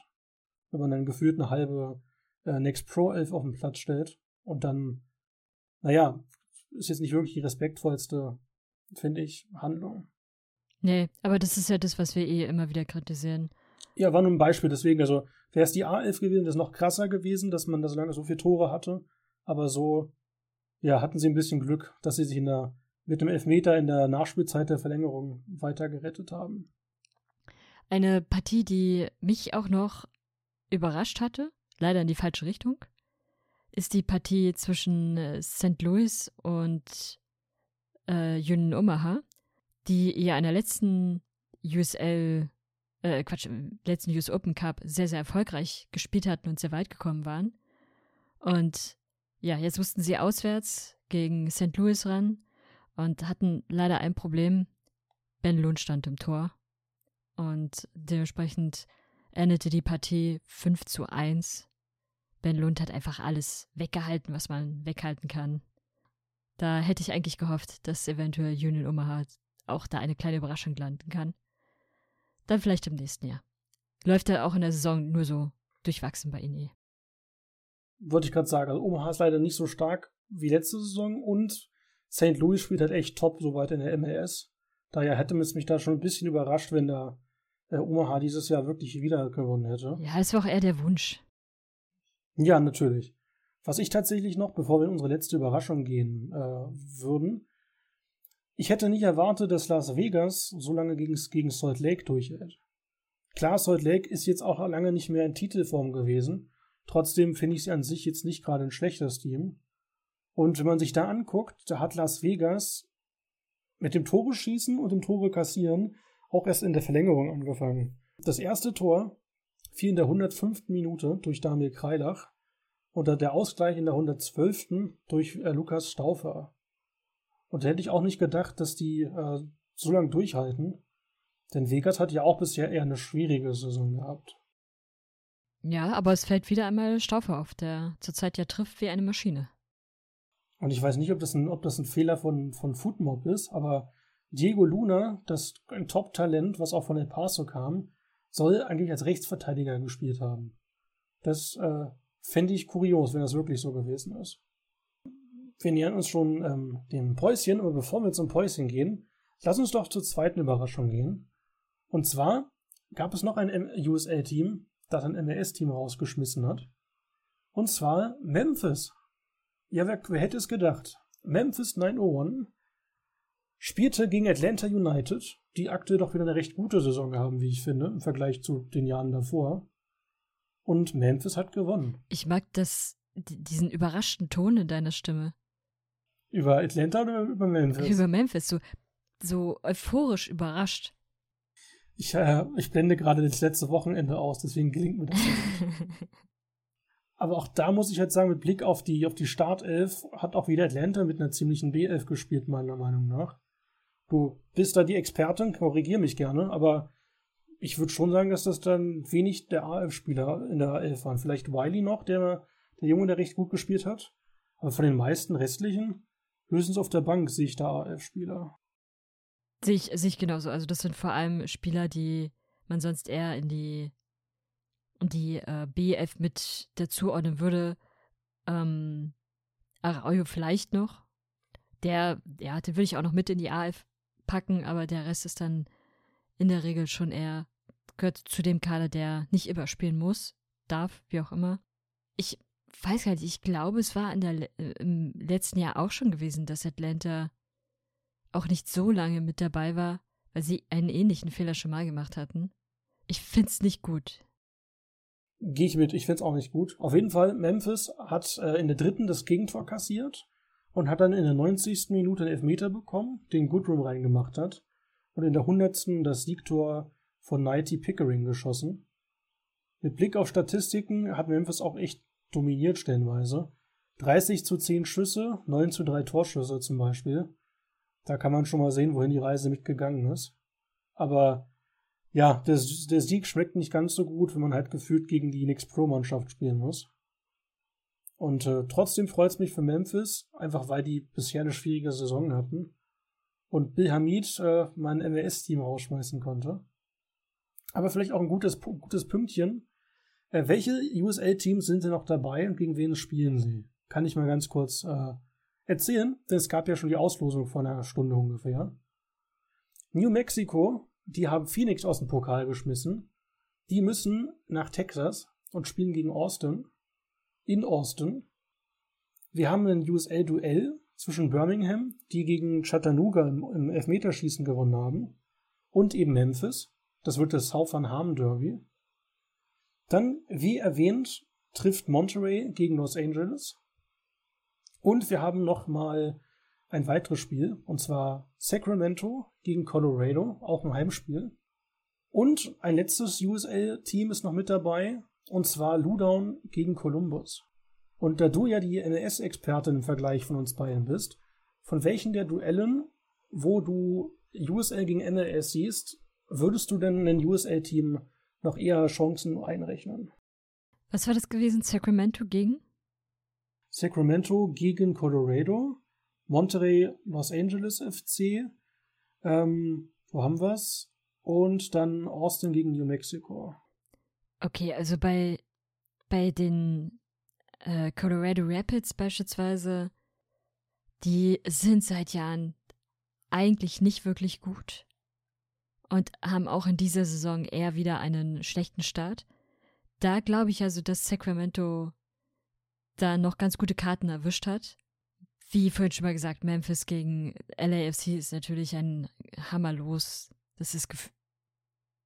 Wenn man dann gefühlt eine halbe äh, Next Pro 11 auf den Platz stellt und dann, naja, ist jetzt nicht wirklich die respektvollste, finde ich, Handlung. Nee, aber das ist ja das, was wir eh immer wieder kritisieren. Ja, war nur ein Beispiel, deswegen, also wäre es die A11 gewesen, wäre es noch krasser gewesen, dass man da so lange so viele Tore hatte. Aber so, ja, hatten sie ein bisschen Glück, dass sie sich in der, mit dem Elfmeter in der Nachspielzeit der Verlängerung weiter gerettet haben. Eine Partie, die mich auch noch überrascht hatte, leider in die falsche Richtung, ist die Partie zwischen äh, St. Louis und äh, Union Omaha, die ja in der letzten USL, äh, Quatsch, letzten US Open Cup sehr, sehr erfolgreich gespielt hatten und sehr weit gekommen waren. Und ja, jetzt mussten sie auswärts gegen St. Louis ran und hatten leider ein Problem. Ben Lund stand im Tor und dementsprechend endete die Partie 5 zu 1. Ben Lund hat einfach alles weggehalten, was man weghalten kann. Da hätte ich eigentlich gehofft, dass eventuell Union Omaha auch da eine kleine Überraschung landen kann. Dann vielleicht im nächsten Jahr. Läuft er auch in der Saison nur so durchwachsen bei eh. Wollte ich gerade sagen, also Omaha ist leider nicht so stark wie letzte Saison und St. Louis spielt halt echt top soweit in der MLS. Daher hätte es mich da schon ein bisschen überrascht, wenn da äh, Omaha dieses Jahr wirklich wieder gewonnen hätte. Ja, es war auch eher der Wunsch. Ja, natürlich. Was ich tatsächlich noch, bevor wir in unsere letzte Überraschung gehen äh, würden, ich hätte nicht erwartet, dass Las Vegas so lange gegen, gegen Salt Lake durchhält. Klar, Salt Lake ist jetzt auch lange nicht mehr in Titelform gewesen. Trotzdem finde ich sie an sich jetzt nicht gerade ein schlechtes Team. Und wenn man sich da anguckt, da hat Las Vegas mit dem Tore schießen und dem Tore kassieren auch erst in der Verlängerung angefangen. Das erste Tor fiel in der 105. Minute durch Daniel Kreilach und der Ausgleich in der 112. durch äh, Lukas Stauffer. Und da hätte ich auch nicht gedacht, dass die äh, so lange durchhalten. Denn Vegas hat ja auch bisher eher eine schwierige Saison gehabt. Ja, aber es fällt wieder einmal Staufer auf, der zurzeit ja trifft wie eine Maschine. Und ich weiß nicht, ob das ein, ob das ein Fehler von, von Footmob ist, aber Diego Luna, das ein Top-Talent, was auch von El Paso kam, soll eigentlich als Rechtsverteidiger gespielt haben. Das äh, fände ich kurios, wenn das wirklich so gewesen ist. Wir nähern uns schon ähm, dem Päuschen, aber bevor wir zum Päuschen gehen, lass uns doch zur zweiten Überraschung gehen. Und zwar gab es noch ein USL-Team, das ein MLS-Team rausgeschmissen hat. Und zwar Memphis. Ja, wer, wer hätte es gedacht? Memphis 901 spielte gegen Atlanta United, die aktuell doch wieder eine recht gute Saison haben, wie ich finde, im Vergleich zu den Jahren davor. Und Memphis hat gewonnen. Ich mag das, diesen überraschten Ton in deiner Stimme. Über Atlanta oder über Memphis? Über Memphis, so, so euphorisch überrascht. Ich, äh, ich blende gerade das letzte Wochenende aus, deswegen gelingt mir das nicht. Aber auch da muss ich halt sagen, mit Blick auf die, auf die Startelf hat auch wieder Atlanta mit einer ziemlichen B11 gespielt, meiner Meinung nach. Du bist da die Expertin, korrigier mich gerne, aber ich würde schon sagen, dass das dann wenig der AF-Spieler in der A11 waren. Vielleicht Wiley noch, der, der Junge, der recht gut gespielt hat. Aber von den meisten restlichen, höchstens auf der Bank sehe ich da AF-Spieler. Sehe ich, sehe ich genauso. Also das sind vor allem Spieler, die man sonst eher in die, in die äh, BF mit dazuordnen würde. Ähm, Araujo vielleicht noch. Der, ja, den würde ich auch noch mit in die AF packen, aber der Rest ist dann in der Regel schon eher, gehört zu dem Kader, der nicht immer spielen muss, darf, wie auch immer. Ich weiß gar nicht, ich glaube, es war in der, äh, im letzten Jahr auch schon gewesen, dass Atlanta auch nicht so lange mit dabei war, weil sie einen ähnlichen Fehler schon mal gemacht hatten. Ich find's nicht gut. Gehe ich mit, ich find's auch nicht gut. Auf jeden Fall, Memphis hat äh, in der dritten das Gegentor kassiert und hat dann in der 90. Minute einen Elfmeter bekommen, den Goodroom reingemacht hat und in der 100. das Siegtor von Nighty Pickering geschossen. Mit Blick auf Statistiken hat Memphis auch echt dominiert stellenweise. 30 zu 10 Schüsse, 9 zu 3 Torschüsse zum Beispiel. Da kann man schon mal sehen, wohin die Reise mitgegangen ist. Aber ja, der, der Sieg schmeckt nicht ganz so gut, wenn man halt gefühlt gegen die Nix Pro-Mannschaft spielen muss. Und äh, trotzdem freut es mich für Memphis, einfach weil die bisher eine schwierige Saison hatten. Und Bill Hamid äh, mein MLS-Team rausschmeißen konnte. Aber vielleicht auch ein gutes, gutes Pünktchen. Äh, welche USL-Teams sind denn noch dabei und gegen wen spielen sie? Kann ich mal ganz kurz äh, erzählen, denn es gab ja schon die Auslosung vor einer Stunde ungefähr. New Mexico, die haben Phoenix aus dem Pokal geschmissen. Die müssen nach Texas und spielen gegen Austin. In Austin. Wir haben ein USL-Duell zwischen Birmingham, die gegen Chattanooga im, im Elfmeterschießen gewonnen haben, und eben Memphis. Das wird das Southern Harm Derby. Dann, wie erwähnt, trifft Monterey gegen Los Angeles. Und wir haben noch mal ein weiteres Spiel, und zwar Sacramento gegen Colorado, auch ein Heimspiel. Und ein letztes USL-Team ist noch mit dabei, und zwar Ludown gegen Columbus. Und da du ja die NS-Expertin im Vergleich von uns beiden bist, von welchen der Duellen, wo du USL gegen NLS siehst, würdest du denn ein USL-Team noch eher Chancen einrechnen? Was war das gewesen? Sacramento gegen? Sacramento gegen Colorado, Monterey Los Angeles FC, ähm, wo haben wir's? Und dann Austin gegen New Mexico. Okay, also bei, bei den äh, Colorado Rapids beispielsweise, die sind seit Jahren eigentlich nicht wirklich gut und haben auch in dieser Saison eher wieder einen schlechten Start. Da glaube ich also, dass Sacramento da noch ganz gute Karten erwischt hat. Wie vorhin schon mal gesagt, Memphis gegen LAFC ist natürlich ein Hammerlos. Das ist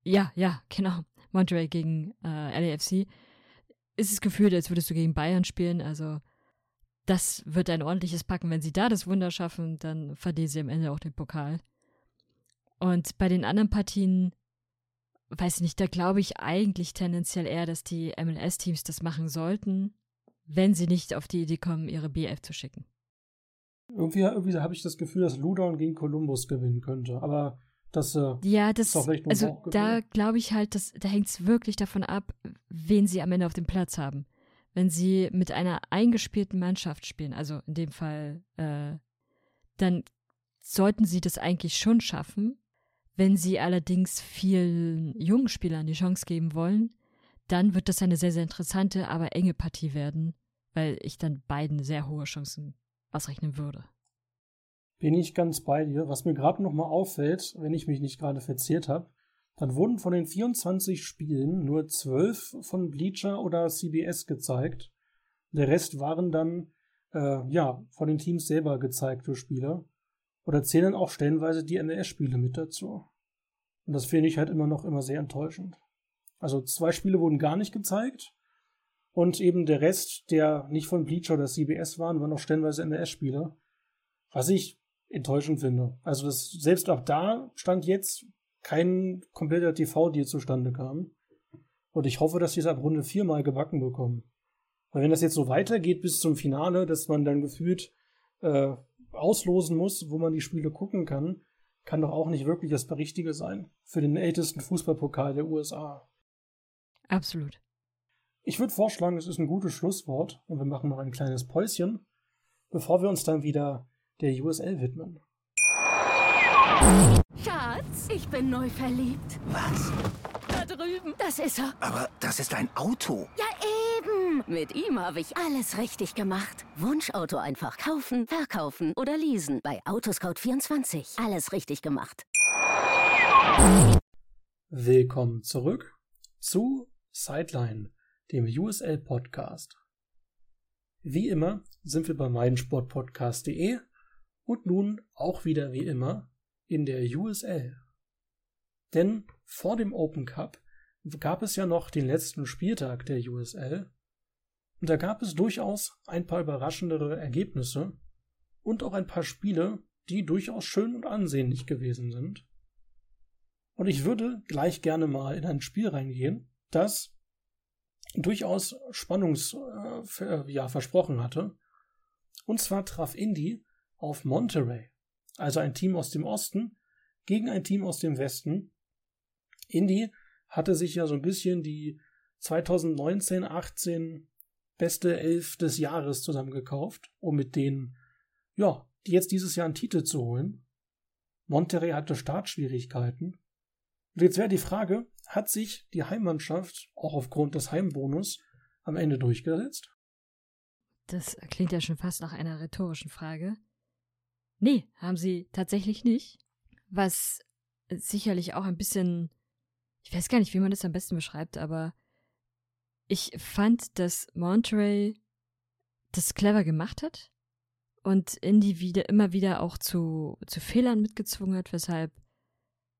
ja, ja, genau. Monterey gegen äh, LAFC. Ist es gefühlt, als würdest du gegen Bayern spielen. Also das wird ein ordentliches Packen. Wenn sie da das Wunder schaffen, dann verlieren sie am Ende auch den Pokal. Und bei den anderen Partien, weiß ich nicht, da glaube ich eigentlich tendenziell eher, dass die MLS-Teams das machen sollten wenn sie nicht auf die Idee kommen, ihre BF zu schicken. Irgendwie, irgendwie habe ich das Gefühl, dass Ludon gegen Columbus gewinnen könnte. Aber das, äh, ja, das, also da glaube ich halt, dass, da hängt es wirklich davon ab, wen sie am Ende auf dem Platz haben. Wenn sie mit einer eingespielten Mannschaft spielen, also in dem Fall, äh, dann sollten sie das eigentlich schon schaffen. Wenn sie allerdings vielen jungen Spielern die Chance geben wollen, dann wird das eine sehr, sehr interessante, aber enge Partie werden, weil ich dann beiden sehr hohe Chancen ausrechnen würde. Bin ich ganz bei dir. Was mir gerade nochmal auffällt, wenn ich mich nicht gerade verzehrt habe, dann wurden von den 24 Spielen nur 12 von Bleacher oder CBS gezeigt. Der Rest waren dann äh, ja von den Teams selber gezeigte Spiele. Oder zählen auch stellenweise die MLS-Spiele mit dazu. Und das finde ich halt immer noch immer sehr enttäuschend. Also zwei Spiele wurden gar nicht gezeigt. Und eben der Rest, der nicht von Bleacher oder CBS waren, waren auch stellenweise MLS-Spiele. Was ich enttäuschend finde. Also das, selbst auch da stand jetzt kein kompletter TV-Deal zustande kam. Und ich hoffe, dass sie es ab Runde viermal gebacken bekommen. Weil wenn das jetzt so weitergeht bis zum Finale, dass man dann gefühlt äh, auslosen muss, wo man die Spiele gucken kann, kann doch auch nicht wirklich das Richtige sein für den ältesten Fußballpokal der USA. Absolut. Ich würde vorschlagen, es ist ein gutes Schlusswort und wir machen noch ein kleines Päuschen, bevor wir uns dann wieder der USL widmen. Schatz, ich bin neu verliebt. Was? Da drüben. Das ist er. Aber das ist ein Auto. Ja, eben. Mit ihm habe ich alles richtig gemacht. Wunschauto einfach kaufen, verkaufen oder leasen. Bei Autoscout24. Alles richtig gemacht. Willkommen zurück zu Sideline, dem USL Podcast. Wie immer sind wir bei meinsportpodcast.de und nun auch wieder wie immer in der USL. Denn vor dem Open Cup gab es ja noch den letzten Spieltag der USL und da gab es durchaus ein paar überraschendere Ergebnisse und auch ein paar Spiele, die durchaus schön und ansehnlich gewesen sind. Und ich würde gleich gerne mal in ein Spiel reingehen, das durchaus Spannungs äh, ja, versprochen hatte. Und zwar traf Indy auf Monterey, also ein Team aus dem Osten gegen ein Team aus dem Westen. Indy hatte sich ja so ein bisschen die 2019-18 beste Elf des Jahres zusammengekauft, um mit denen, ja, die jetzt dieses Jahr einen Titel zu holen. Monterey hatte Startschwierigkeiten. Und jetzt wäre die Frage, hat sich die Heimmannschaft auch aufgrund des Heimbonus am Ende durchgesetzt? Das klingt ja schon fast nach einer rhetorischen Frage. Nee, haben sie tatsächlich nicht. Was sicherlich auch ein bisschen, ich weiß gar nicht, wie man das am besten beschreibt, aber ich fand, dass Monterey das clever gemacht hat und Indy wieder immer wieder auch zu, zu Fehlern mitgezwungen hat, weshalb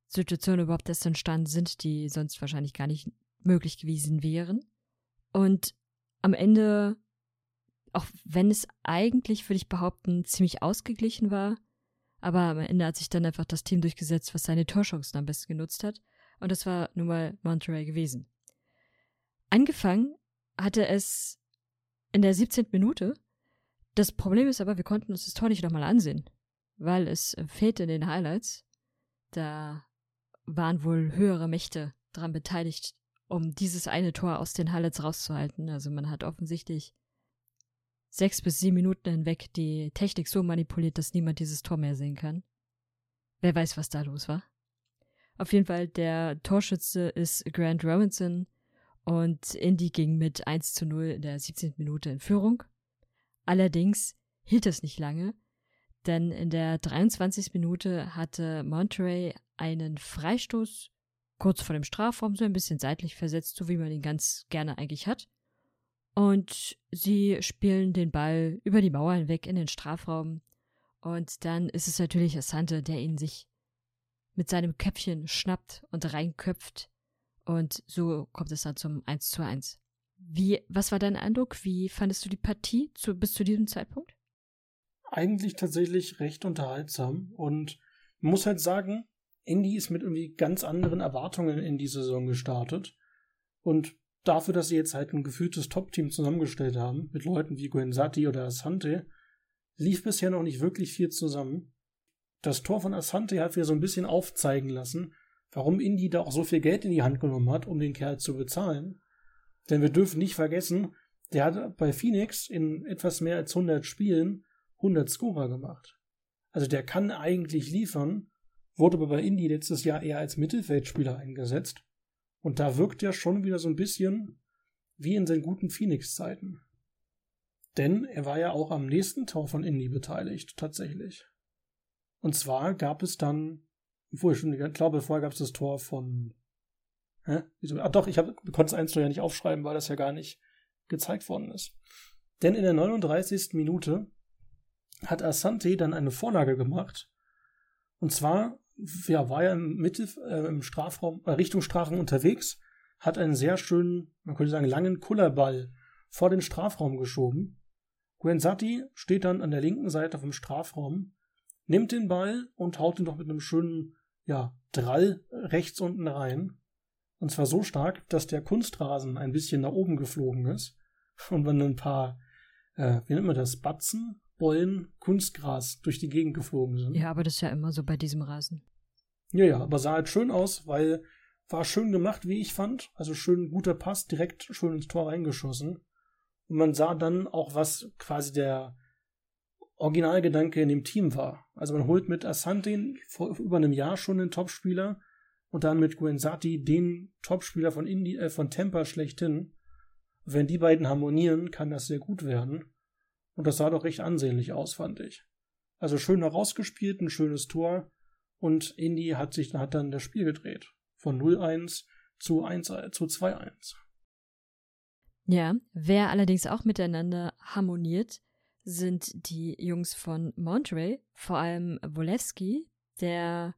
Situationen überhaupt erst entstanden sind, die sonst wahrscheinlich gar nicht möglich gewesen wären. Und am Ende auch wenn es eigentlich, würde ich behaupten, ziemlich ausgeglichen war. Aber am Ende hat sich dann einfach das Team durchgesetzt, was seine Torchancen am besten genutzt hat. Und das war nun mal Monterey gewesen. Angefangen hatte es in der 17. Minute. Das Problem ist aber, wir konnten uns das Tor nicht nochmal ansehen, weil es fehlt in den Highlights. Da waren wohl höhere Mächte dran beteiligt, um dieses eine Tor aus den Highlights rauszuhalten. Also man hat offensichtlich sechs bis sieben Minuten hinweg die Technik so manipuliert, dass niemand dieses Tor mehr sehen kann. Wer weiß, was da los war. Auf jeden Fall, der Torschütze ist Grant Robinson und Indy ging mit 1 zu 0 in der 17. Minute in Führung. Allerdings hielt es nicht lange, denn in der 23. Minute hatte Monterey einen Freistoß kurz vor dem Strafraum so ein bisschen seitlich versetzt, so wie man ihn ganz gerne eigentlich hat. Und sie spielen den Ball über die Mauer hinweg in den Strafraum. Und dann ist es natürlich Asante, der ihn sich mit seinem Köpfchen schnappt und reinköpft. Und so kommt es dann zum 1 zu 1. Wie, was war dein Eindruck? Wie fandest du die Partie zu, bis zu diesem Zeitpunkt? Eigentlich tatsächlich recht unterhaltsam und man muss halt sagen, Indy ist mit irgendwie ganz anderen Erwartungen in die Saison gestartet und dafür, dass sie jetzt halt ein gefühltes Top-Team zusammengestellt haben, mit Leuten wie Gwen Sati oder Asante, lief bisher noch nicht wirklich viel zusammen. Das Tor von Asante hat wieder so ein bisschen aufzeigen lassen, warum Indy da auch so viel Geld in die Hand genommen hat, um den Kerl zu bezahlen. Denn wir dürfen nicht vergessen, der hat bei Phoenix in etwas mehr als 100 Spielen 100 Scorer gemacht. Also der kann eigentlich liefern, wurde aber bei Indy letztes Jahr eher als Mittelfeldspieler eingesetzt. Und da wirkt er schon wieder so ein bisschen wie in seinen guten Phoenix-Zeiten. Denn er war ja auch am nächsten Tor von Indy beteiligt, tatsächlich. Und zwar gab es dann, obwohl ich schon ich glaube, vorher gab es das Tor von. Hä? Wieso? Ah, doch, ich hab, konnte das 1 ja nicht aufschreiben, weil das ja gar nicht gezeigt worden ist. Denn in der 39. Minute hat Asante dann eine Vorlage gemacht. Und zwar ja, war er im, Mitte, äh, im Strafraum, äh, Richtung Strafraum unterwegs, hat einen sehr schönen, man könnte sagen, langen Kullerball vor den Strafraum geschoben. Guenzati steht dann an der linken Seite vom Strafraum, nimmt den Ball und haut ihn doch mit einem schönen, ja, Drall rechts unten rein. Und zwar so stark, dass der Kunstrasen ein bisschen nach oben geflogen ist und man ein paar, äh, wie nennt man das, Batzen, Bollen, Kunstgras durch die Gegend geflogen sind. Ja, aber das ist ja immer so bei diesem Rasen. Ja, ja, aber sah halt schön aus, weil war schön gemacht, wie ich fand. Also schön guter Pass, direkt schön ins Tor reingeschossen. Und man sah dann auch, was quasi der Originalgedanke in dem Team war. Also man holt mit Asante vor über einem Jahr schon einen Topspieler und dann mit Guenzati den Topspieler von, Indi äh, von Tampa schlechthin. Wenn die beiden harmonieren, kann das sehr gut werden. Und das sah doch recht ansehnlich aus, fand ich. Also schön herausgespielt, ein schönes Tor. Und Indy hat sich hat dann das Spiel gedreht. Von 0-1 zu 1 zu 2-1. Ja, wer allerdings auch miteinander harmoniert, sind die Jungs von Monterey, vor allem Wolewski, der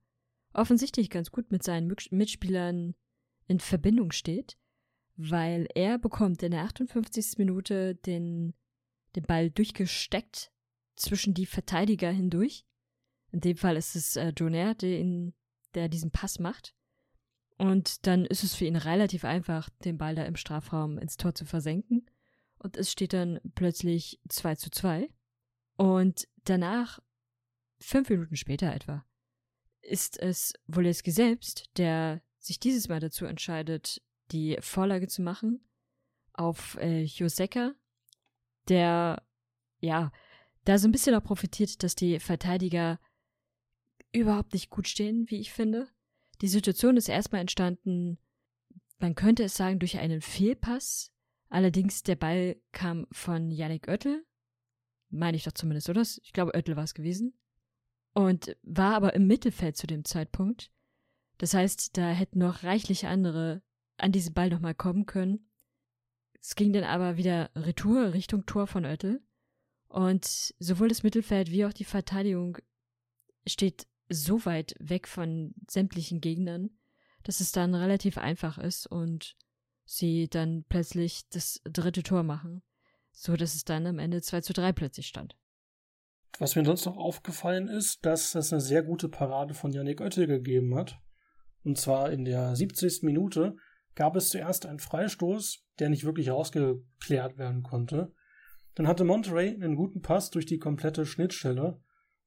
offensichtlich ganz gut mit seinen Mitspielern in Verbindung steht, weil er bekommt in der 58. Minute den, den Ball durchgesteckt zwischen die Verteidiger hindurch. In dem Fall ist es äh, Jonair, der, ihn, der diesen Pass macht. Und dann ist es für ihn relativ einfach, den Ball da im Strafraum ins Tor zu versenken. Und es steht dann plötzlich 2 zu 2. Und danach, fünf Minuten später etwa, ist es Woleski selbst, der sich dieses Mal dazu entscheidet, die Vorlage zu machen auf äh, Joseka, der ja da so ein bisschen auch profitiert, dass die Verteidiger überhaupt nicht gut stehen, wie ich finde. Die Situation ist erstmal entstanden, man könnte es sagen, durch einen Fehlpass. Allerdings der Ball kam von Yannick Oettel. Meine ich doch zumindest, oder? Ich glaube, Oettel war es gewesen. Und war aber im Mittelfeld zu dem Zeitpunkt. Das heißt, da hätten noch reichlich andere an diesen Ball nochmal kommen können. Es ging dann aber wieder Retour Richtung Tor von Oettel. Und sowohl das Mittelfeld wie auch die Verteidigung steht so weit weg von sämtlichen Gegnern, dass es dann relativ einfach ist und sie dann plötzlich das dritte Tor machen, so dass es dann am Ende 2 zu 3 plötzlich stand. Was mir sonst noch aufgefallen ist, dass es eine sehr gute Parade von Yannick Oettel gegeben hat. Und zwar in der 70. Minute gab es zuerst einen Freistoß, der nicht wirklich rausgeklärt werden konnte. Dann hatte Monterey einen guten Pass durch die komplette Schnittstelle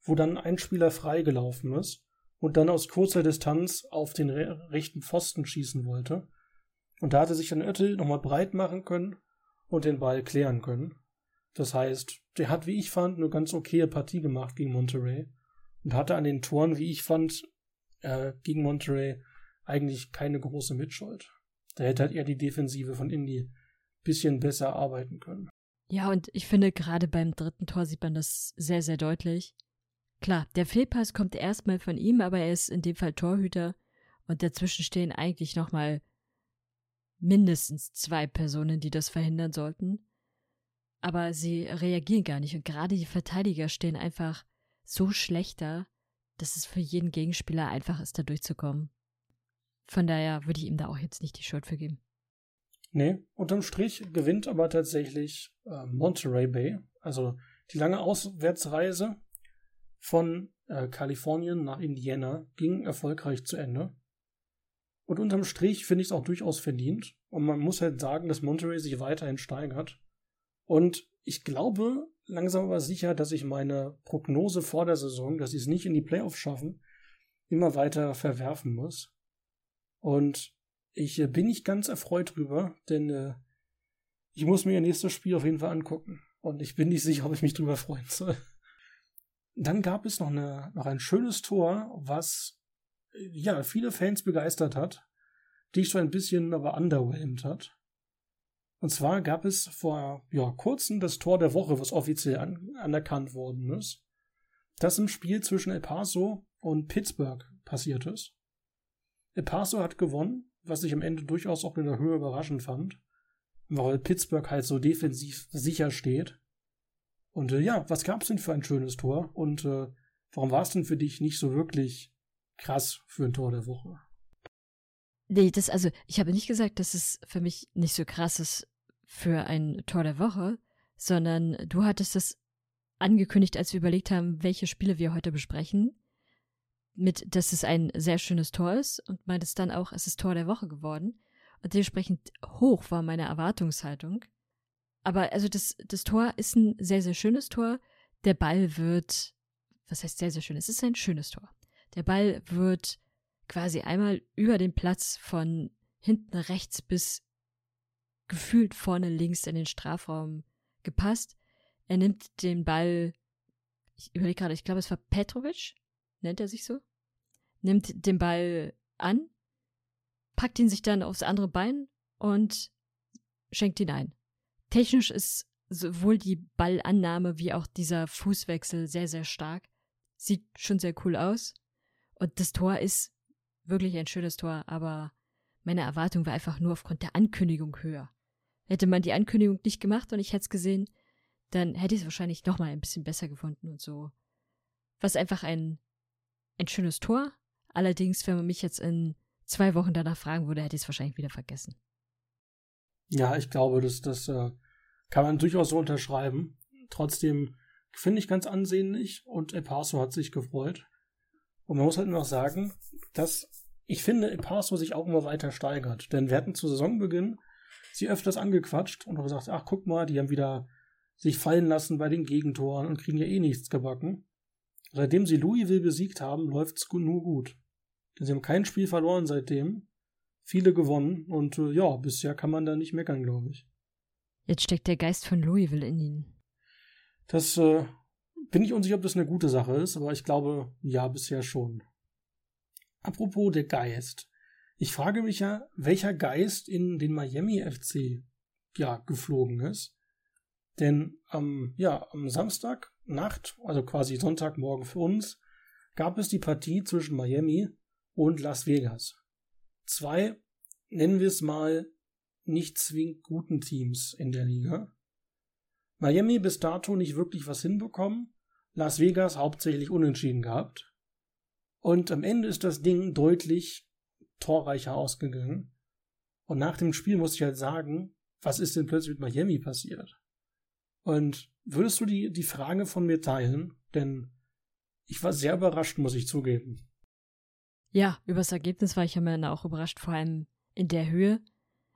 wo dann ein Spieler freigelaufen ist und dann aus kurzer Distanz auf den re rechten Pfosten schießen wollte. Und da hatte sich dann Oettel nochmal breit machen können und den Ball klären können. Das heißt, der hat, wie ich fand, eine ganz okaye Partie gemacht gegen Monterey und hatte an den Toren, wie ich fand, äh, gegen Monterey eigentlich keine große Mitschuld. Da hätte halt eher die Defensive von Indy bisschen besser arbeiten können. Ja, und ich finde, gerade beim dritten Tor sieht man das sehr, sehr deutlich. Klar, der Fehlpass kommt erstmal von ihm, aber er ist in dem Fall Torhüter und dazwischen stehen eigentlich nochmal mindestens zwei Personen, die das verhindern sollten. Aber sie reagieren gar nicht und gerade die Verteidiger stehen einfach so schlechter, dass es für jeden Gegenspieler einfach ist, da durchzukommen. Von daher würde ich ihm da auch jetzt nicht die Schuld für geben. Nee, unterm Strich gewinnt aber tatsächlich äh, Monterey Bay. Also die lange Auswärtsreise von äh, Kalifornien nach Indiana ging erfolgreich zu Ende. Und unterm Strich finde ich es auch durchaus verdient. Und man muss halt sagen, dass Monterey sich weiterhin steigert. Und ich glaube langsam aber sicher, dass ich meine Prognose vor der Saison, dass sie es nicht in die Playoffs schaffen, immer weiter verwerfen muss. Und ich äh, bin nicht ganz erfreut drüber, denn äh, ich muss mir ihr nächstes Spiel auf jeden Fall angucken. Und ich bin nicht sicher, ob ich mich drüber freuen soll. Dann gab es noch, eine, noch ein schönes Tor, was äh, ja viele Fans begeistert hat, dich so ein bisschen aber underwhelmed hat. Und zwar gab es vor ja, kurzem das Tor der Woche, was offiziell an, anerkannt worden ist, das im Spiel zwischen El Paso und Pittsburgh passiert ist. Paso hat gewonnen, was ich am Ende durchaus auch in der Höhe überraschend fand, weil Pittsburgh halt so defensiv sicher steht. Und äh, ja, was gab's denn für ein schönes Tor? Und äh, warum war es denn für dich nicht so wirklich krass für ein Tor der Woche? Nee, das, also, ich habe nicht gesagt, dass es für mich nicht so krass ist für ein Tor der Woche, sondern du hattest das angekündigt, als wir überlegt haben, welche Spiele wir heute besprechen, mit, dass es ein sehr schönes Tor ist und meintest dann auch, es ist Tor der Woche geworden. Und dementsprechend hoch war meine Erwartungshaltung. Aber also das, das Tor ist ein sehr, sehr schönes Tor. Der Ball wird, was heißt sehr, sehr schön? Es ist ein schönes Tor. Der Ball wird quasi einmal über den Platz von hinten rechts bis gefühlt vorne links in den Strafraum gepasst. Er nimmt den Ball, ich überlege gerade, ich glaube, es war Petrovic, nennt er sich so, nimmt den Ball an, packt ihn sich dann aufs andere Bein und schenkt ihn ein. Technisch ist sowohl die Ballannahme wie auch dieser Fußwechsel sehr, sehr stark. Sieht schon sehr cool aus. Und das Tor ist wirklich ein schönes Tor, aber meine Erwartung war einfach nur aufgrund der Ankündigung höher. Hätte man die Ankündigung nicht gemacht und ich hätte es gesehen, dann hätte ich es wahrscheinlich noch mal ein bisschen besser gefunden und so. Was einfach ein, ein schönes Tor. Allerdings, wenn man mich jetzt in zwei Wochen danach fragen würde, hätte ich es wahrscheinlich wieder vergessen. Ja, ich glaube, das, das äh, kann man durchaus so unterschreiben. Trotzdem finde ich ganz ansehnlich und El Paso hat sich gefreut. Und man muss halt noch sagen, dass ich finde, El Paso sich auch immer weiter steigert. Denn wir hatten zu Saisonbeginn sie öfters angequatscht und auch gesagt, ach guck mal, die haben wieder sich fallen lassen bei den Gegentoren und kriegen ja eh nichts gebacken. Seitdem sie Louisville besiegt haben, läuft's nur gut. Denn sie haben kein Spiel verloren seitdem, viele gewonnen und äh, ja, bisher kann man da nicht meckern, glaube ich. Jetzt steckt der Geist von Louisville in ihnen. Das äh, bin ich unsicher, ob das eine gute Sache ist, aber ich glaube, ja, bisher schon. Apropos der Geist. Ich frage mich ja, welcher Geist in den Miami FC ja geflogen ist. Denn ähm, ja, am Samstag Nacht, also quasi Sonntagmorgen für uns, gab es die Partie zwischen Miami und Las Vegas. Zwei, nennen wir es mal, nicht zwingend guten Teams in der Liga. Miami bis dato nicht wirklich was hinbekommen, Las Vegas hauptsächlich unentschieden gehabt. Und am Ende ist das Ding deutlich torreicher ausgegangen. Und nach dem Spiel musste ich halt sagen, was ist denn plötzlich mit Miami passiert? Und würdest du die, die Frage von mir teilen? Denn ich war sehr überrascht, muss ich zugeben. Ja, über das Ergebnis war ich am Ende auch überrascht, vor allem in der Höhe.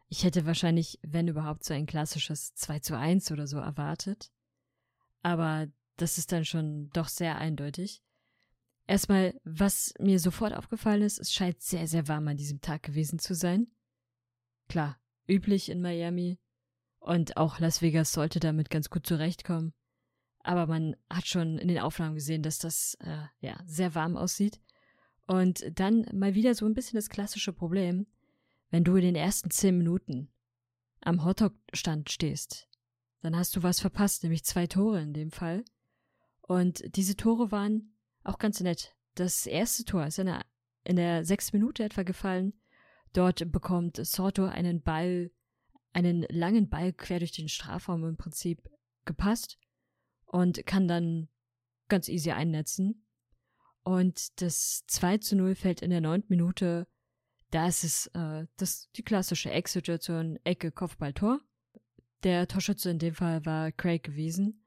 Ich hätte wahrscheinlich, wenn überhaupt, so ein klassisches 2 zu 1 oder so erwartet. Aber das ist dann schon doch sehr eindeutig. Erstmal, was mir sofort aufgefallen ist, es scheint sehr, sehr warm an diesem Tag gewesen zu sein. Klar, üblich in Miami. Und auch Las Vegas sollte damit ganz gut zurechtkommen. Aber man hat schon in den Aufnahmen gesehen, dass das äh, ja sehr warm aussieht. Und dann mal wieder so ein bisschen das klassische Problem, wenn du in den ersten zehn Minuten am Hotdog-Stand stehst, dann hast du was verpasst, nämlich zwei Tore in dem Fall. Und diese Tore waren auch ganz nett. Das erste Tor ist in der, in der sechs Minute etwa gefallen. Dort bekommt Sorto einen Ball einen langen Ball quer durch den Strafraum im Prinzip gepasst und kann dann ganz easy einnetzen. Und das 2 zu 0 fällt in der neunten Minute. Da ist äh, das, die klassische Ecksituation, Ecke, Kopfball, Tor. Der Torschütze in dem Fall war Craig gewesen.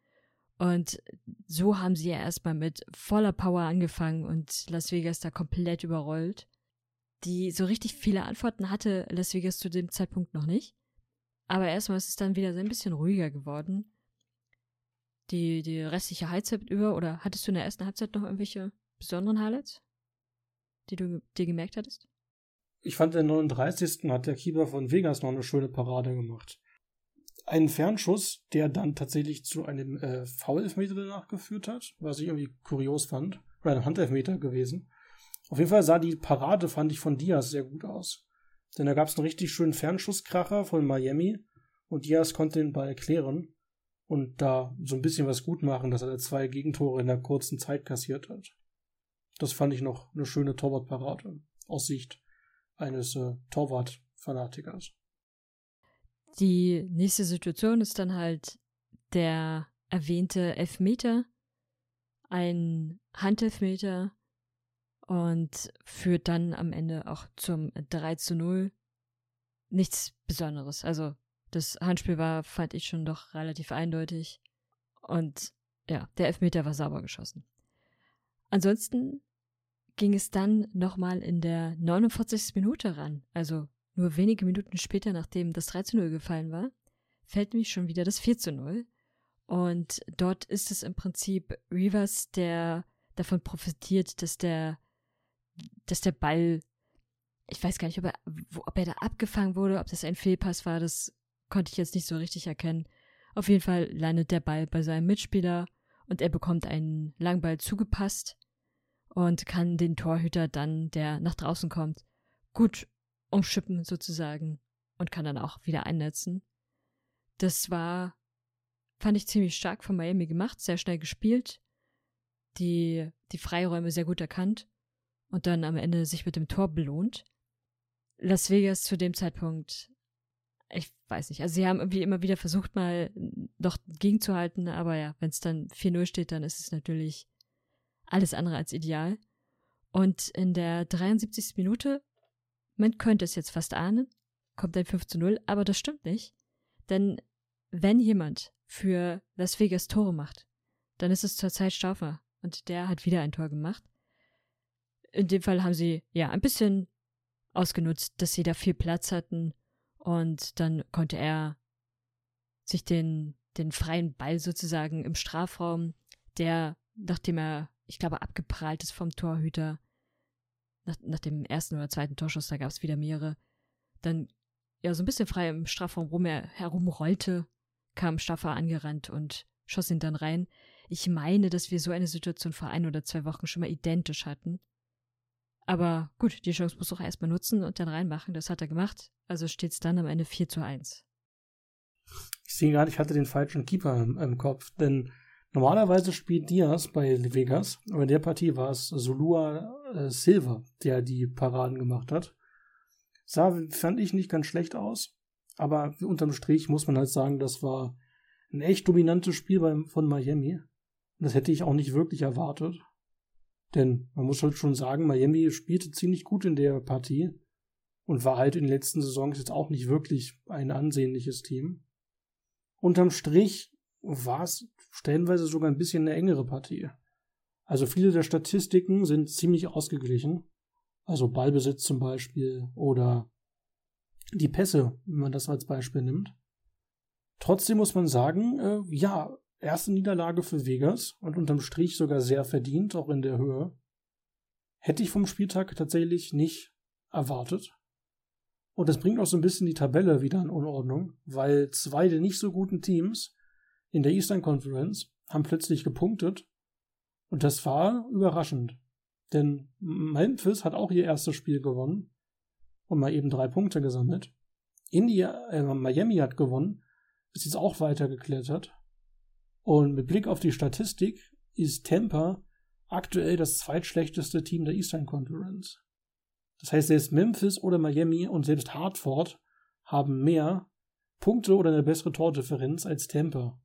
Und so haben sie ja erstmal mit voller Power angefangen und Las Vegas da komplett überrollt. Die so richtig viele Antworten hatte Las Vegas zu dem Zeitpunkt noch nicht. Aber erstmal ist es dann wieder so ein bisschen ruhiger geworden. die, die restliche Halbzeit über oder hattest du in der ersten Halbzeit noch irgendwelche besonderen Highlights, die du dir gemerkt hattest? Ich fand, der 39. hat der Keeper von Vegas noch eine schöne Parade gemacht. Einen Fernschuss, der dann tatsächlich zu einem äh, Foul-Elfmeter danach geführt hat, was ich irgendwie kurios fand. Oder ein Handelfmeter gewesen. Auf jeden Fall sah die Parade, fand ich, von Diaz sehr gut aus. Denn da gab es einen richtig schönen Fernschusskracher von Miami und Diaz konnte den Ball klären und da so ein bisschen was gut machen, dass er zwei Gegentore in der kurzen Zeit kassiert hat. Das fand ich noch eine schöne Torwartparade aus Sicht eines äh, Torwart-Fanatikers. Die nächste Situation ist dann halt der erwähnte Elfmeter, ein Handelfmeter und führt dann am Ende auch zum 3 zu 0. Nichts Besonderes. Also das Handspiel war, fand ich schon doch relativ eindeutig. Und ja, der Elfmeter war sauber geschossen. Ansonsten ging es dann nochmal in der 49. Minute ran. Also nur wenige Minuten später, nachdem das 3 zu 0 gefallen war, fällt nämlich schon wieder das 4 zu 0. Und dort ist es im Prinzip Rivers, der davon profitiert, dass der dass der Ball, ich weiß gar nicht, ob er, ob er da abgefangen wurde, ob das ein Fehlpass war, das konnte ich jetzt nicht so richtig erkennen. Auf jeden Fall landet der Ball bei seinem Mitspieler und er bekommt einen Langball zugepasst und kann den Torhüter dann, der nach draußen kommt, gut umschippen sozusagen und kann dann auch wieder einnetzen. Das war, fand ich ziemlich stark von Miami gemacht, sehr schnell gespielt, die, die Freiräume sehr gut erkannt und dann am Ende sich mit dem Tor belohnt. Las Vegas zu dem Zeitpunkt, ich weiß nicht, also sie haben irgendwie immer wieder versucht, mal noch gegenzuhalten, aber ja, wenn es dann 4-0 steht, dann ist es natürlich alles andere als ideal. Und in der 73. Minute, man könnte es jetzt fast ahnen, kommt ein 5 0, aber das stimmt nicht. Denn wenn jemand für Las Vegas Tore macht, dann ist es zurzeit Stauffer. Und der hat wieder ein Tor gemacht in dem Fall haben sie ja ein bisschen ausgenutzt, dass sie da viel Platz hatten und dann konnte er sich den, den freien Ball sozusagen im Strafraum, der, nachdem er, ich glaube, abgeprallt ist vom Torhüter, nach, nach dem ersten oder zweiten Torschuss, da gab es wieder mehrere, dann ja so ein bisschen frei im Strafraum rum er herumrollte, kam Staffer angerannt und schoss ihn dann rein. Ich meine, dass wir so eine Situation vor ein oder zwei Wochen schon mal identisch hatten. Aber gut, die Chance muss auch erstmal nutzen und dann reinmachen. Das hat er gemacht. Also steht es dann am Ende 4 zu 1. Ich sehe gerade, ich hatte den falschen Keeper im, im, Kopf, denn normalerweise spielt Diaz bei Vegas, aber in der Partie war es Zulua äh, Silva, der die Paraden gemacht hat. Sah, fand ich nicht ganz schlecht aus, aber unterm Strich muss man halt sagen, das war ein echt dominantes Spiel beim, von Miami. Das hätte ich auch nicht wirklich erwartet. Denn man muss halt schon sagen, Miami spielte ziemlich gut in der Partie und war halt in den letzten Saisons jetzt auch nicht wirklich ein ansehnliches Team. Unterm Strich war es stellenweise sogar ein bisschen eine engere Partie. Also viele der Statistiken sind ziemlich ausgeglichen. Also Ballbesitz zum Beispiel oder die Pässe, wenn man das als Beispiel nimmt. Trotzdem muss man sagen, äh, ja, Erste Niederlage für Vegas und unterm Strich sogar sehr verdient, auch in der Höhe. Hätte ich vom Spieltag tatsächlich nicht erwartet. Und das bringt auch so ein bisschen die Tabelle wieder in Unordnung, weil zwei der nicht so guten Teams in der Eastern Conference haben plötzlich gepunktet. Und das war überraschend. Denn Memphis hat auch ihr erstes Spiel gewonnen und mal eben drei Punkte gesammelt. India, äh, Miami hat gewonnen, ist jetzt auch weitergeklettert. Und mit Blick auf die Statistik ist Tampa aktuell das zweitschlechteste Team der Eastern Conference. Das heißt, selbst Memphis oder Miami und selbst Hartford haben mehr Punkte oder eine bessere Tordifferenz als Tampa.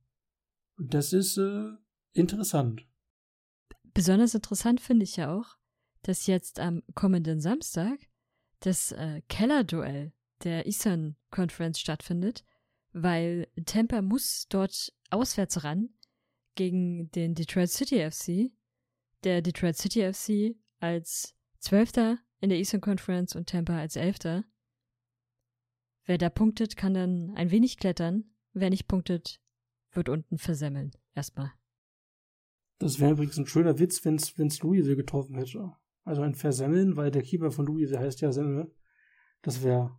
Das ist äh, interessant. Besonders interessant finde ich ja auch, dass jetzt am kommenden Samstag das äh, Keller-Duell der Eastern Conference stattfindet, weil Tampa muss dort auswärts ran gegen den Detroit City FC. Der Detroit City FC als Zwölfter in der Eastern Conference und Tampa als Elfter. Wer da punktet, kann dann ein wenig klettern. Wer nicht punktet, wird unten versemmeln. erstmal. Das wäre übrigens ein schöner Witz, wenn es Louisville getroffen hätte. Also ein Versemmeln, weil der Keeper von Louisville heißt ja Semmel. Das wäre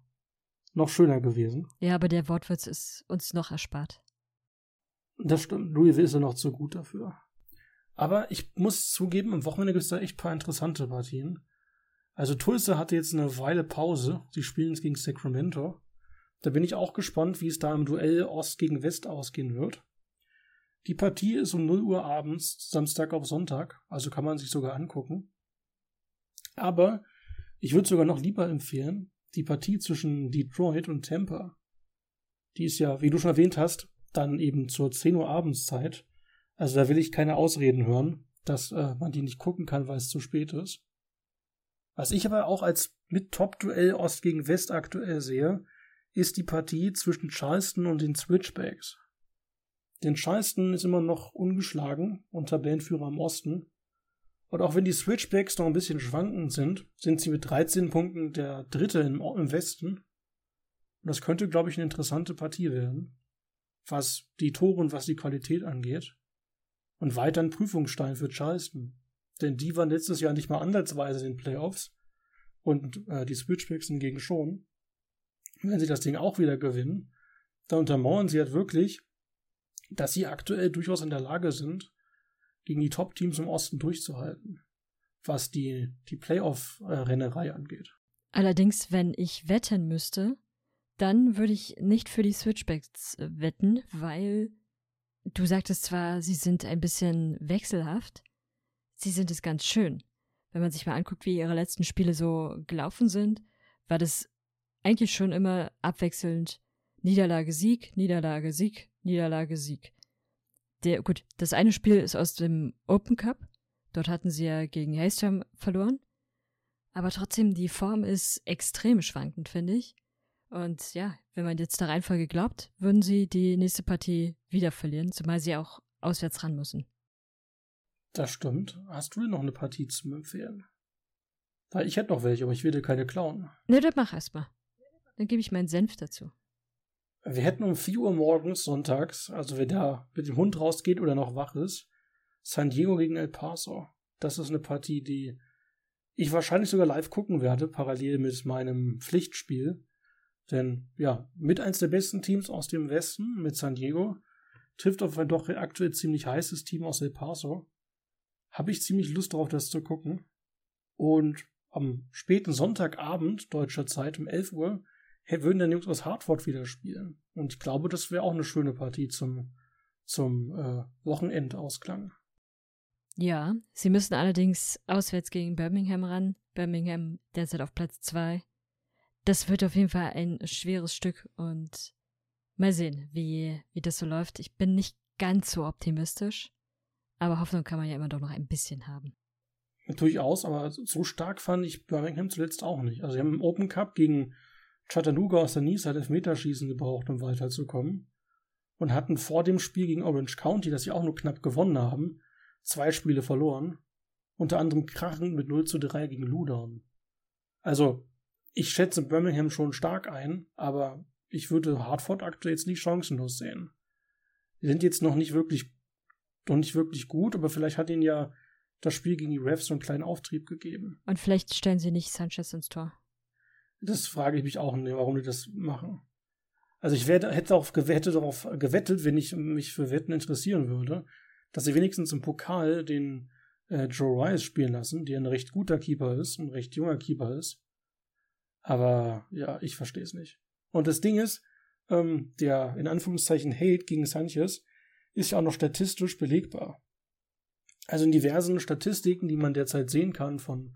noch schöner gewesen. Ja, aber der Wortwitz ist uns noch erspart. Das stimmt. Louisville ist ja noch zu gut dafür. Aber ich muss zugeben, am Wochenende gibt es da echt paar interessante Partien. Also Tulsa hatte jetzt eine Weile Pause. Sie spielen jetzt gegen Sacramento. Da bin ich auch gespannt, wie es da im Duell Ost gegen West ausgehen wird. Die Partie ist um 0 Uhr abends, Samstag auf Sonntag, also kann man sich sogar angucken. Aber ich würde sogar noch lieber empfehlen, die Partie zwischen Detroit und Tampa. Die ist ja, wie du schon erwähnt hast, dann eben zur 10 Uhr Abendszeit. Also da will ich keine Ausreden hören, dass äh, man die nicht gucken kann, weil es zu spät ist. Was ich aber auch als mit Top-Duell Ost gegen West aktuell sehe, ist die Partie zwischen Charleston und den Switchbacks. Denn Charleston ist immer noch ungeschlagen und Tabellenführer im Osten. Und auch wenn die Switchbacks noch ein bisschen schwankend sind, sind sie mit 13 Punkten der Dritte im, Westen. Und das könnte, glaube ich, eine interessante Partie werden, was die Tore und was die Qualität angeht. Und weiter ein Prüfungsstein für Charleston. Denn die waren letztes Jahr nicht mal ansatzweise in den Playoffs. Und äh, die Switchbacks hingegen schon. Wenn sie das Ding auch wieder gewinnen, dann untermauern sie halt wirklich, dass sie aktuell durchaus in der Lage sind, gegen die Top-Teams im Osten durchzuhalten, was die, die Playoff-Rennerei angeht. Allerdings, wenn ich wetten müsste, dann würde ich nicht für die Switchbacks äh, wetten, weil du sagtest zwar, sie sind ein bisschen wechselhaft, sie sind es ganz schön. Wenn man sich mal anguckt, wie ihre letzten Spiele so gelaufen sind, war das eigentlich schon immer abwechselnd Niederlage, Sieg, Niederlage, Sieg, Niederlage, Sieg. Der, gut, das eine Spiel ist aus dem Open Cup. Dort hatten sie ja gegen Haystrom verloren. Aber trotzdem, die Form ist extrem schwankend, finde ich. Und ja, wenn man jetzt der Reihenfolge glaubt, würden sie die nächste Partie wieder verlieren, zumal sie auch auswärts ran müssen. Das stimmt. Hast du denn noch eine Partie zum Empfehlen? Weil ich hätte noch welche, aber ich will dir keine klauen. Ne, das mach erstmal. Dann gebe ich meinen Senf dazu. Wir hätten um 4 Uhr morgens sonntags, also wer da mit dem Hund rausgeht oder noch wach ist, San Diego gegen El Paso. Das ist eine Partie, die ich wahrscheinlich sogar live gucken werde, parallel mit meinem Pflichtspiel. Denn ja, mit eins der besten Teams aus dem Westen, mit San Diego, trifft auf ein doch aktuell ziemlich heißes Team aus El Paso. Habe ich ziemlich Lust darauf, das zu gucken. Und am späten Sonntagabend deutscher Zeit um 11 Uhr würden dann Jungs aus Hartford wieder spielen. Und ich glaube, das wäre auch eine schöne Partie zum, zum äh, Wochenendausklang. Ja, sie müssen allerdings auswärts gegen Birmingham ran. Birmingham derzeit auf Platz 2. Das wird auf jeden Fall ein schweres Stück und mal sehen, wie, wie das so läuft. Ich bin nicht ganz so optimistisch, aber Hoffnung kann man ja immer doch noch ein bisschen haben. Durchaus, aber so stark fand ich Birmingham zuletzt auch nicht. Also sie haben im Open Cup gegen Chattanooga aus der Nies Elfmeterschießen gebraucht, um weiterzukommen. Und hatten vor dem Spiel gegen Orange County, das sie auch nur knapp gewonnen haben, zwei Spiele verloren. Unter anderem krachend mit 0 zu 3 gegen Ludon. Also, ich schätze Birmingham schon stark ein, aber ich würde Hartford aktuell jetzt nicht chancenlos sehen. Die sind jetzt noch nicht wirklich, noch nicht wirklich gut, aber vielleicht hat ihnen ja das Spiel gegen die Refs so einen kleinen Auftrieb gegeben. Und vielleicht stellen sie nicht Sanchez ins Tor. Das frage ich mich auch nicht, warum die das machen. Also ich werde, hätte, auch, hätte darauf gewettet, wenn ich mich für Wetten interessieren würde, dass sie wenigstens im Pokal den äh, Joe Rice spielen lassen, der ein recht guter Keeper ist, ein recht junger Keeper ist. Aber ja, ich verstehe es nicht. Und das Ding ist, ähm, der in Anführungszeichen Hate gegen Sanchez ist ja auch noch statistisch belegbar. Also in diversen Statistiken, die man derzeit sehen kann von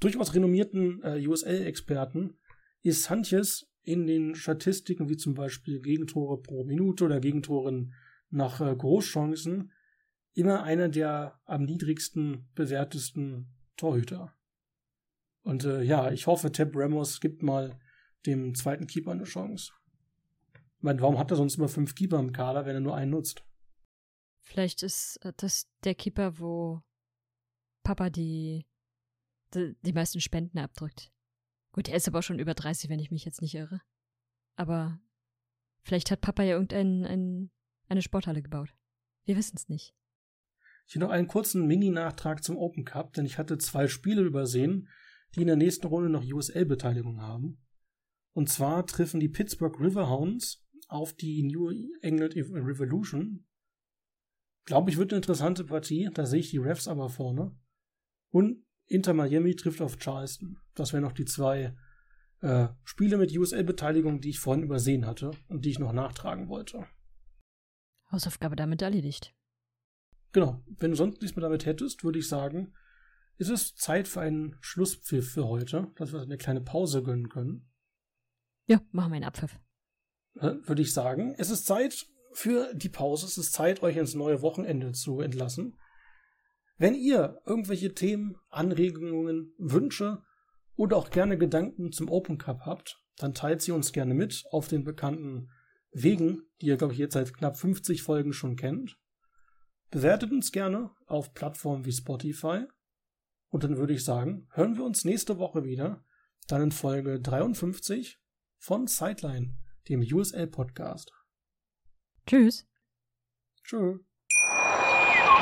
durchaus renommierten äh, USL-Experten ist Sanchez in den Statistiken wie zum Beispiel Gegentore pro Minute oder Gegentoren nach äh, Großchancen immer einer der am niedrigsten bewertesten Torhüter. Und äh, ja, ich hoffe, Tab Ramos gibt mal dem zweiten Keeper eine Chance. Ich meine, warum hat er sonst immer fünf Keeper im Kader, wenn er nur einen nutzt? Vielleicht ist äh, das der Keeper, wo Papa die die meisten Spenden abdrückt. Gut, er ist aber schon über 30, wenn ich mich jetzt nicht irre. Aber vielleicht hat Papa ja irgendeine ein, eine Sporthalle gebaut. Wir wissen es nicht. Hier noch einen kurzen Mini-Nachtrag zum Open Cup, denn ich hatte zwei Spiele übersehen, die in der nächsten Runde noch USL-Beteiligung haben. Und zwar treffen die Pittsburgh Riverhounds auf die New England Revolution. Glaube ich, wird eine interessante Partie. Da sehe ich die Refs aber vorne. Und Inter Miami trifft auf Charleston. Das wären noch die zwei äh, Spiele mit USL-Beteiligung, die ich vorhin übersehen hatte und die ich noch nachtragen wollte. Hausaufgabe damit erledigt. Genau. Wenn du sonst nichts mehr damit hättest, würde ich sagen, ist es Zeit für einen Schlusspfiff für heute, dass wir eine kleine Pause gönnen können. Ja, machen wir einen Abpfiff. Würde ich sagen. Es ist Zeit für die Pause. Es ist Zeit, euch ins neue Wochenende zu entlassen. Wenn ihr irgendwelche Themen, Anregungen, Wünsche oder auch gerne Gedanken zum Open Cup habt, dann teilt sie uns gerne mit auf den bekannten Wegen, die ihr, glaube ich, jetzt seit knapp 50 Folgen schon kennt. Bewertet uns gerne auf Plattformen wie Spotify. Und dann würde ich sagen, hören wir uns nächste Woche wieder, dann in Folge 53 von Sideline, dem USL Podcast. Tschüss.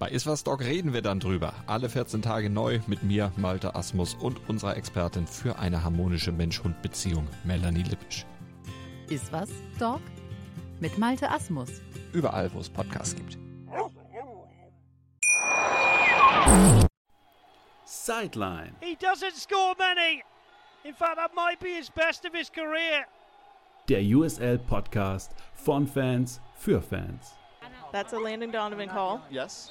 Bei Iswas Dog reden wir dann drüber. Alle 14 Tage neu mit mir, Malte Asmus und unserer Expertin für eine harmonische Mensch-Hund-Beziehung, Melanie Lippisch. Iswas Dog mit Malte Asmus. Überall, wo es Podcasts gibt. Sideline. He doesn't score many. In fact, that might be his best of his career. Der USL Podcast von Fans für Fans. That's a Landon Donovan call. Yes.